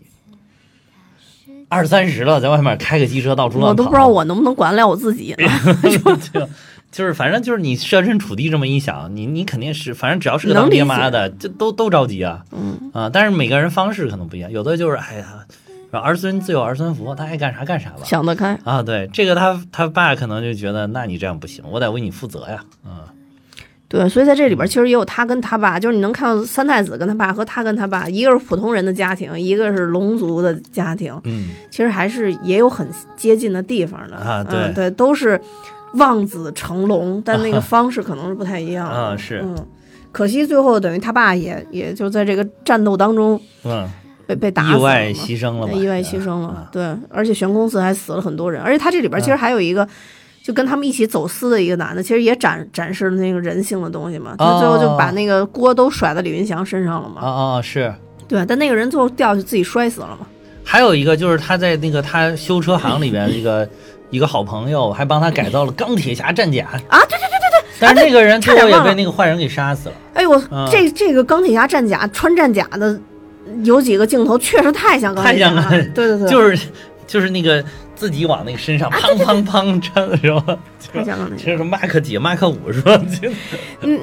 二三十了，在外面开个机车到处乱跑，我都不知道我能不能管得了我自己呢。[LAUGHS] 就就是反正就是你设身处地这么一想，你你肯定是，反正只要是个当爹妈的，这都都着急啊，嗯啊，但是每个人方式可能不一样，有的就是哎呀，儿孙自有儿孙福，他爱干啥干啥吧。想得开，啊，对，这个他他爸可能就觉得，那你这样不行，我得为你负责呀，啊，对，所以在这里边其实也有他跟他爸，就是你能看到三太子跟他爸和他跟他爸，一个是普通人的家庭，一个是龙族的家庭，嗯，其实还是也有很接近的地方的啊对嗯，对，都是望子成龙，但那个 [LAUGHS] 方式可能是不太一样的啊是嗯，可惜最后等于他爸也也就在这个战斗当中嗯，被被打死了嘛，意外牺牲了意外牺牲了啊，对，而且悬空寺还死了很多人，而且他这里边其实还有一个。就跟他们一起走私的一个男的，其实也展展示了那个人性的东西嘛。他最后就把那个锅都甩到李云祥身上了嘛。啊啊是。对，但那个人最后掉下去自己摔死了嘛。还有一个就是他在那个他修车行里边一个 [LAUGHS] 一个好朋友，还帮他改造了钢铁侠战甲啊，对对对对对。但是那个人最后也被那个坏人给杀死了。哎呦，我、嗯这这个钢铁侠战甲穿战甲的有几个镜头确实太像钢铁侠了。太像了对对对，[LAUGHS] 就是就是那个自己往那个身上砰砰砰穿的时候，太像钢铁侠。就是麦克几麦克五是吧？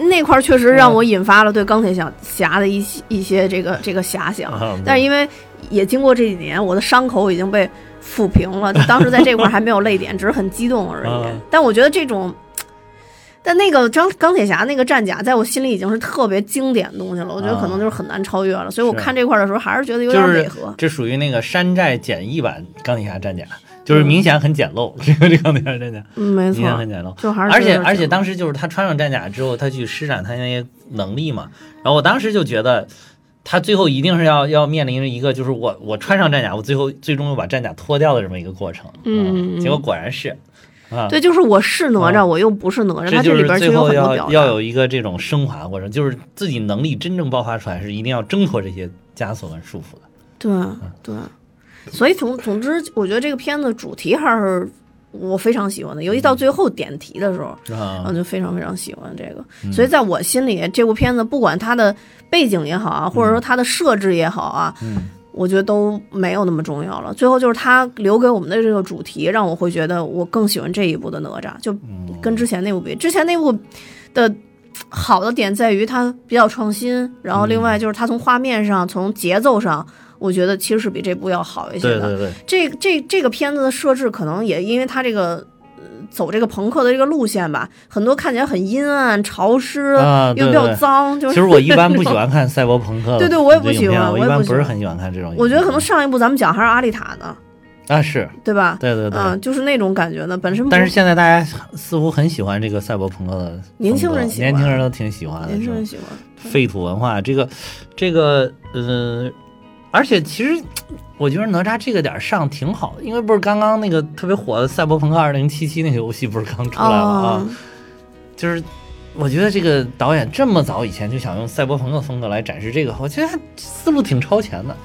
那块儿确实让我引发了对钢铁侠侠的一些一些这个这个遐想，但是因为也经过这几年，我的伤口已经被抚平了，就 [LAUGHS] 当时在这块儿还没有泪点，只是很激动而已。啊但我觉得这种，但那个钢钢铁侠那个战甲，在我心里已经是特别经典的东西了，我觉得可能就是很难超越了。所以我看这块儿的时候，还是觉得有就是点违和。这属于那个山寨简易版钢铁侠战甲，就是明显很简陋，[LAUGHS] 这个这钢铁侠战甲嗯，没明显很简陋。就还是而且而且当时就是他穿上战甲之后，他去施展他那些能力嘛，然后我当时就觉得。他最后一定是要要面临着一个，就是我我穿上战甲，我最后最终又把战甲脱掉的这么一个过程。嗯结果果然是，啊，对，就是我是哪吒，啊我又不是哪吒，他这就是里边最后要很多表。要有一个这种升华过程，就是自己能力真正爆发出来，是一定要挣脱这些枷锁跟束缚的。对对，所以总总之，我觉得这个片子主题还是我非常喜欢的，尤其到最后点题的时候，啊我就非常非常喜欢这个。所以在我心里，这部片子不管它的背景也好啊，或者说它的设置也好啊，嗯我觉得都没有那么重要了。最后就是它留给我们的这个主题，让我会觉得我更喜欢这一部的哪吒，就嗯跟之前那部比，之前那部的。好的点在于它比较创新，然后另嗯外就是它从画面上、从节奏上，我觉得其实是比这部要好一些的。对对对，这这这个片子的设置可能也因为它这个。呃走这个朋克的这个路线吧，很多看起来很阴暗、潮湿，啊又比较脏。就是其实我 [LAUGHS] 一般不喜欢看赛博朋克的对对我也不喜欢我一般不是很喜欢看这种。我觉得可能上一部咱们讲还是阿丽塔呢，啊，是对吧？对对对。嗯，就是那种感觉呢，本身不但是现在大家似乎很喜欢这个赛博朋克的，年轻人喜欢年轻人都挺喜欢的，年轻人喜欢。废土文化，这个这个呃，而且其实 [TSK] 我觉得哪吒这个点儿上挺好的，因为不是刚刚那个特别火的《赛博朋克2077》那个游戏不是刚出来了啊，哦就是我觉得这个导演这么早以前就想用赛博朋克风格来展示这个，我觉得他思路挺超前的。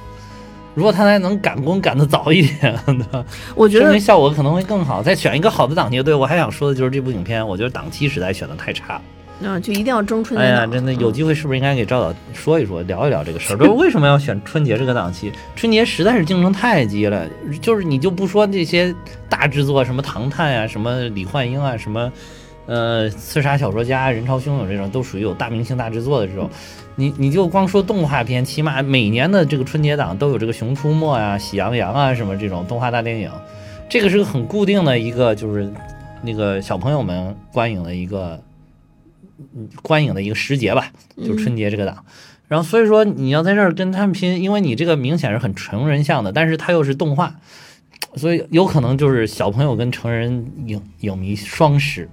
如果他还能赶工赶得早一点，对吧？我觉得效果可能会更好。再选一个好的档期，对我还想说的就是这部影片，我觉得档期实在选的太差了。嗯，就一定要争春节哎呀，真的有嗯机会是不是应该给赵导说一说，[LAUGHS] 聊一聊这个事儿？就是为什么要选春节这个档期？春节实在是竞争太激烈了，就是你就不说这些大制作，什么《唐探》啊，什么李焕英啊，什么呃刺杀小说家、人潮汹涌这种，都属于有大明星大制作的这种。你你就光说动画片，起码每年的这个春节档都有这个《熊出没》啊、《喜羊羊》啊什么这种动画大电影，这个是个很固定的一个，就是那个小朋友们观影的一个嗯观影的一个时节吧，就是春节这个档。然后所以说你要在这儿跟他们拼，因为你这个明显是很成人向的，但是它又是动画，所以有可能就是小朋友跟成人影影迷双失，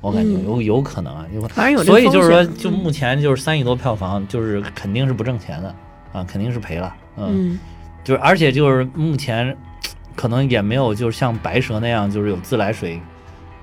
我感觉嗯有有可能啊，有可能。反正有所以就是说，就目前就是三亿多票房，就是肯定是不挣钱的啊，肯定是赔了。嗯，嗯就是而且就是目前可能也没有就是像白蛇那样，就是有自来水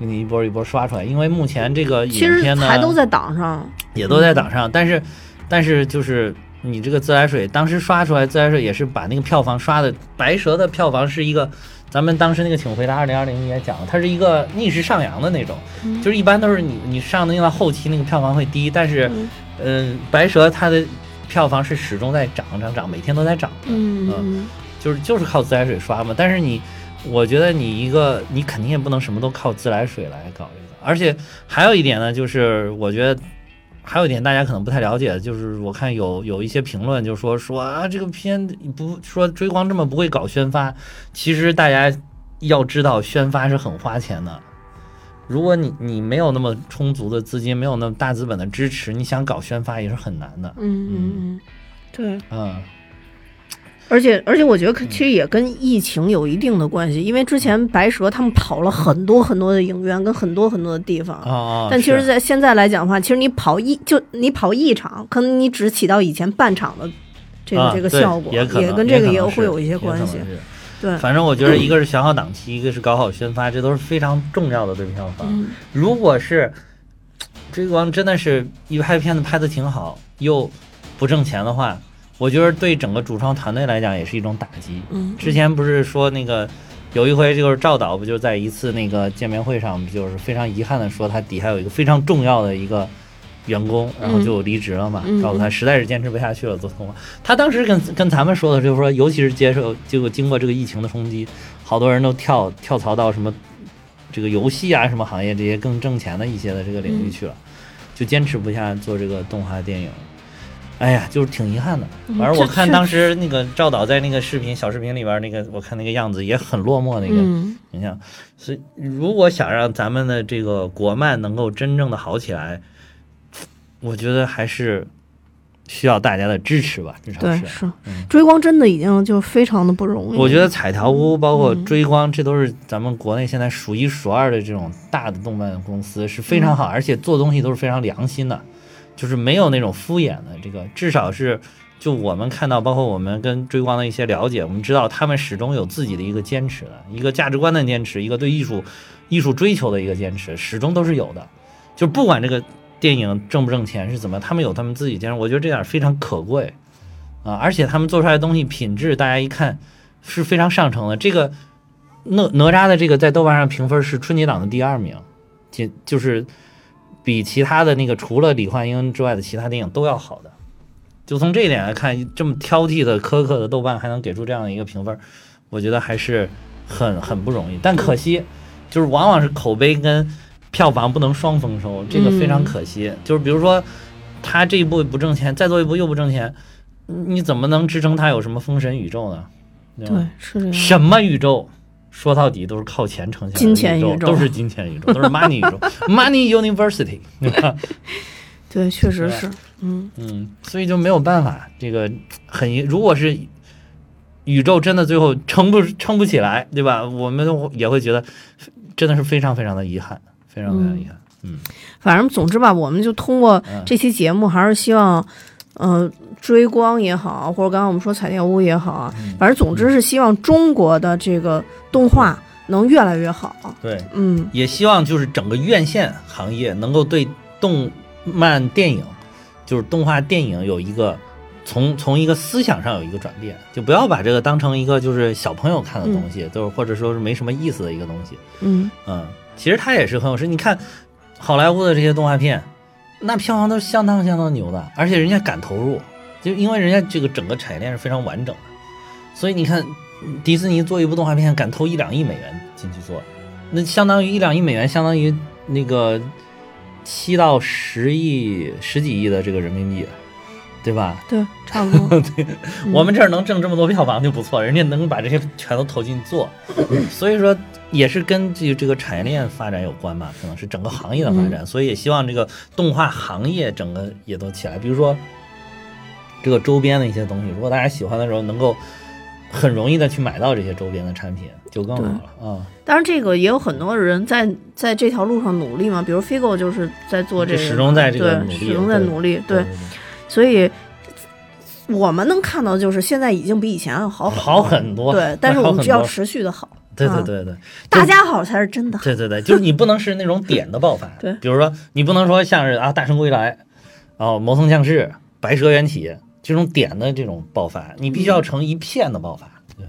给你一波一波刷出来，因为目前这个其实影片呢还都在档上，也都在档上，但是但是就是你这个自来水当时刷出来，自来水也是把那个票房刷的，白蛇的票房是一个。咱们当时那个《请回答二零二零》也讲了，它是一个逆势上扬的那种，嗯就是一般都是你你上的到后期那个票房会低，但是嗯嗯，白蛇它的票房是始终在涨涨涨，每天都在涨，嗯嗯就是就是靠自来水刷嘛。但是你，我觉得你一个你肯定也不能什么都靠自来水来搞这个。而且还有一点呢，就是我觉得还有一点大家可能不太了解，就是我看有有一些评论就说说啊这个片不说追光这么不会搞宣发，其实大家要知道宣发是很花钱的。如果你你没有那么充足的资金，没有那么大资本的支持，你想搞宣发也是很难的。嗯嗯嗯，对。嗯，而且而且，我觉得其实也跟疫情有一定的关系，因为之前白蛇他们跑了很多很多的影院，跟很多很多的地方。啊啊，但其实，在现在来讲的话，其实你跑一就你跑一场，可能你只起到以前半场的这个、啊这个效果，也跟这个也会有一些关系对，反正我觉得一个是选好档期，一个是搞好宣发，这都是非常重要的对票房。嗯如果是追光真的是一拍片子拍的挺好，又不挣钱的话，我觉得对整个主创团队来讲也是一种打击。嗯之前不是说那个有一回就是赵导不就在一次那个见面会上，不就是非常遗憾的说他底下有一个非常重要的一个员工，然后就离职了嘛，嗯告诉他实在是坚持不下去了做动画。他当时跟跟咱们说的就是说，尤其是接受结果经过这个疫情的冲击，好多人都跳跳槽到什么这个游戏啊什么行业这些更挣钱的一些的这个领域去了，就坚持不下做这个动画电影。哎呀，就是挺遗憾的。反正我看当时那个赵导在那个视频小视频里边那个，我看那个样子也很落寞那个嗯形象。所以如果想让咱们的这个国漫能够真正的好起来，我觉得还是需要大家的支持吧，至少是。对是嗯追光真的已经就非常的不容易。我觉得彩条屋包括嗯追光，这都是咱们国内现在数一数二的这种大的动漫公司，是非常好，而且做东西都是非常良心的，就是没有那种敷衍的。这个至少是就我们看到，包括我们跟追光的一些了解，我们知道他们始终有自己的一个坚持的，一个价值观的坚持，一个对艺术艺术追求的一个坚持，始终都是有的。就不管这个电影挣不挣钱是怎么，他们有他们自己坚持，我觉得这点非常可贵啊！而且他们做出来的东西品质，大家一看是非常上乘的。这个哪哪吒的这个在豆瓣上评分是春节档的第二名，就就是比其他的那个除了李焕英之外的其他电影都要好的。就从这一点来看，这么挑剔的苛刻的豆瓣还能给出这样的一个评分，我觉得还是很很不容易。但可惜，就是往往是口碑跟票房不能双丰收，这个非常可惜。就是比如说，他这一部不挣钱，再做一部又不挣钱，你怎么能支撑他有什么封神宇宙呢？对是这样。什么宇宙？说到底都是靠钱撑下来的金钱宇宇宙都是金钱宇宙，都是 money 宇宙，[LAUGHS] money university，[LAUGHS] 对吧？[LAUGHS] 对，确实是，嗯嗯，所以就没有办法，这个很遗如果是宇宙真的最后撑不撑不起来，对吧？我们也会觉得真的是非常非常的遗憾，非常非常遗憾。嗯，反正总之吧，我们就通过嗯这期节目，还是希望，呃，追光也好，或者刚刚我们说彩电屋也好反正总之是希望中国的这个动画能越来越好。对，嗯。也希望就是整个院线行业能够对动漫电影，就是动画电影有一个从从一个思想上有一个转变，就不要把这个当成一个就是小朋友看的东西，就是或者说是没什么意思的一个东西。嗯。嗯，其实它也是很有实。你看好莱坞的这些动画片，那票房都是相当相当牛的，而且人家敢投入，就因为人家这个整个产业链是非常完整的，所以你看迪士尼做一部动画片敢投一两亿美元进去做，那相当于一两亿美元，相当于那个七到十亿、十几亿的这个人民币，对吧？对，差不多。[LAUGHS] 对，我们这儿能挣这么多票房就不错，人家能把这些全都投进去做，所以说也是根据这个产业链发展有关吧，可能是整个行业的发展，所以也希望这个动画行业整个也都起来，比如说这个周边的一些东西，如果大家喜欢的时候，能够很容易的去买到这些周边的产品，就更好了啊。当然，这个也有很多人在在这条路上努力嘛，比如 Figo 就是在做这个，始终在这个努对，力始终在努力，对所以我们能看到就是现在已经比以前要好好很很多，对，但是我们就要持续的好，对啊。对对。对，大家好才是真的好。对对对，就是你不能是那种点的爆发，[LAUGHS] 对。比如说你不能说像是啊《大圣归来》，然后《魔童降世》《白蛇缘起》这种点的这种爆发，你必须要成一片的爆发。对，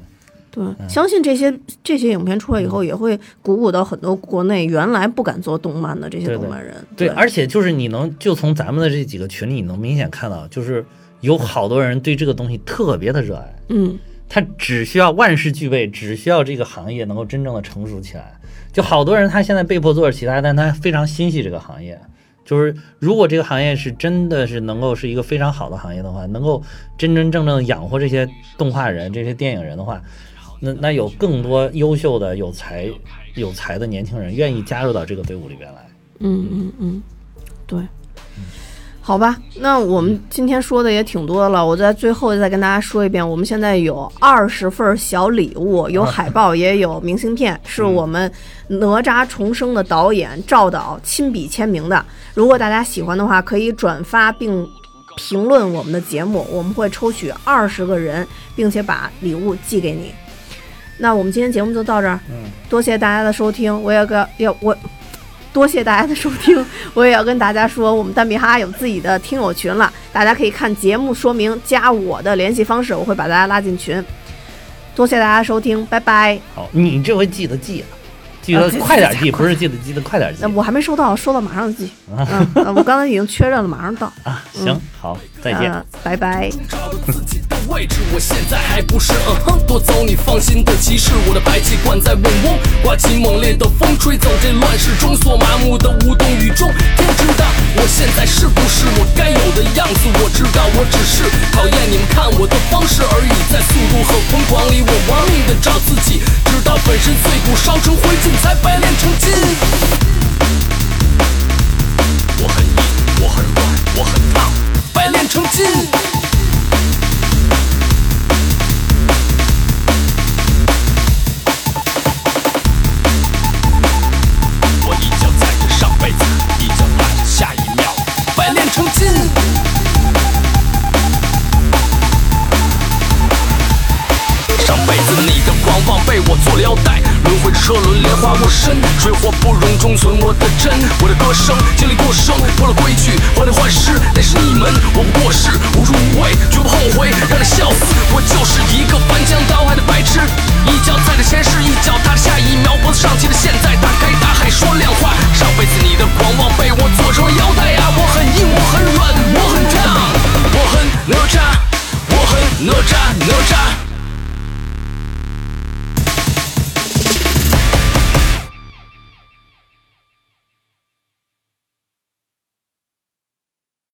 对，嗯相信这些这些影片出来以后，也会鼓舞到很多国内原来不敢做动漫的这些动漫人。对，对，而且就是你能就从咱们的这几个群里，你能明显看到，就是有好多人对这个东西特别的热爱。嗯，他只需要万事俱备，只需要这个行业能够真正的成熟起来。就好多人他现在被迫做着其他，但他非常心系这个行业。就是如果这个行业是真的是能够是一个非常好的行业的话，能够真真正正养活这些动画人、这些电影人的话，那那有更多优秀的、有才、有才的年轻人愿意加入到这个队伍里边来。嗯嗯嗯，对。好吧，那我们今天说的也挺多了，我在最后再跟大家说一遍，我们现在有二十份小礼物，有海报，也有明信片，是我们哪吒重生的导演赵导亲笔签名的。如果大家喜欢的话，可以转发并评论我们的节目，我们会抽取二十个人，并且把礼物寄给你。那我们今天节目就到这儿，嗯，多谢大家的收听，我也个要我。多谢大家的收听，[LAUGHS] 我也要跟大家说，我们蛋比哈有自己的听友群了，大家可以看节目说明，加我的联系方式，我会把大家拉进群。多谢大家收听，拜拜。好，你这回记得记啊，[LAUGHS] 记得快点记，不是记得记得快点记那我还没收到，收到马上记。[LAUGHS] 嗯，呃我刚才已经确认了，马上到。啊。行，好，再见。呃，拜拜。找到自己的位置，我现在还不是嗯哼，夺走你放心的骑士，我的排气管在嗡嗡，刮起猛烈的风，吹走这乱世中所麻木的无动于衷。天知道我现在是不是我该有的样子？我知道我只是讨厌你们看我的方式而已，在速度和疯狂里，我玩命的找自己，直到粉身碎骨烧成灰烬，才百炼成金。我很硬，我很软，我很烫，百炼成金。我一脚踩着上辈子，一脚踏着下一秒，百炼成金。上辈子你的狂妄被我做了腰带，轮回车轮莲花我身，水火不容终存我的真。我的歌声经历过生，破了规矩，换了坏事，那是你们，我不过是无助无畏，绝不后悔，让你笑死。我就是一个翻江倒海的白痴，一脚踩着前世，一脚踏着下一秒，脖子上系的现在，打开大海说亮话。上辈子你的狂妄被我做成了腰带啊，我很硬，我很软，我很烫，我很哪吒，我很哪吒哪吒。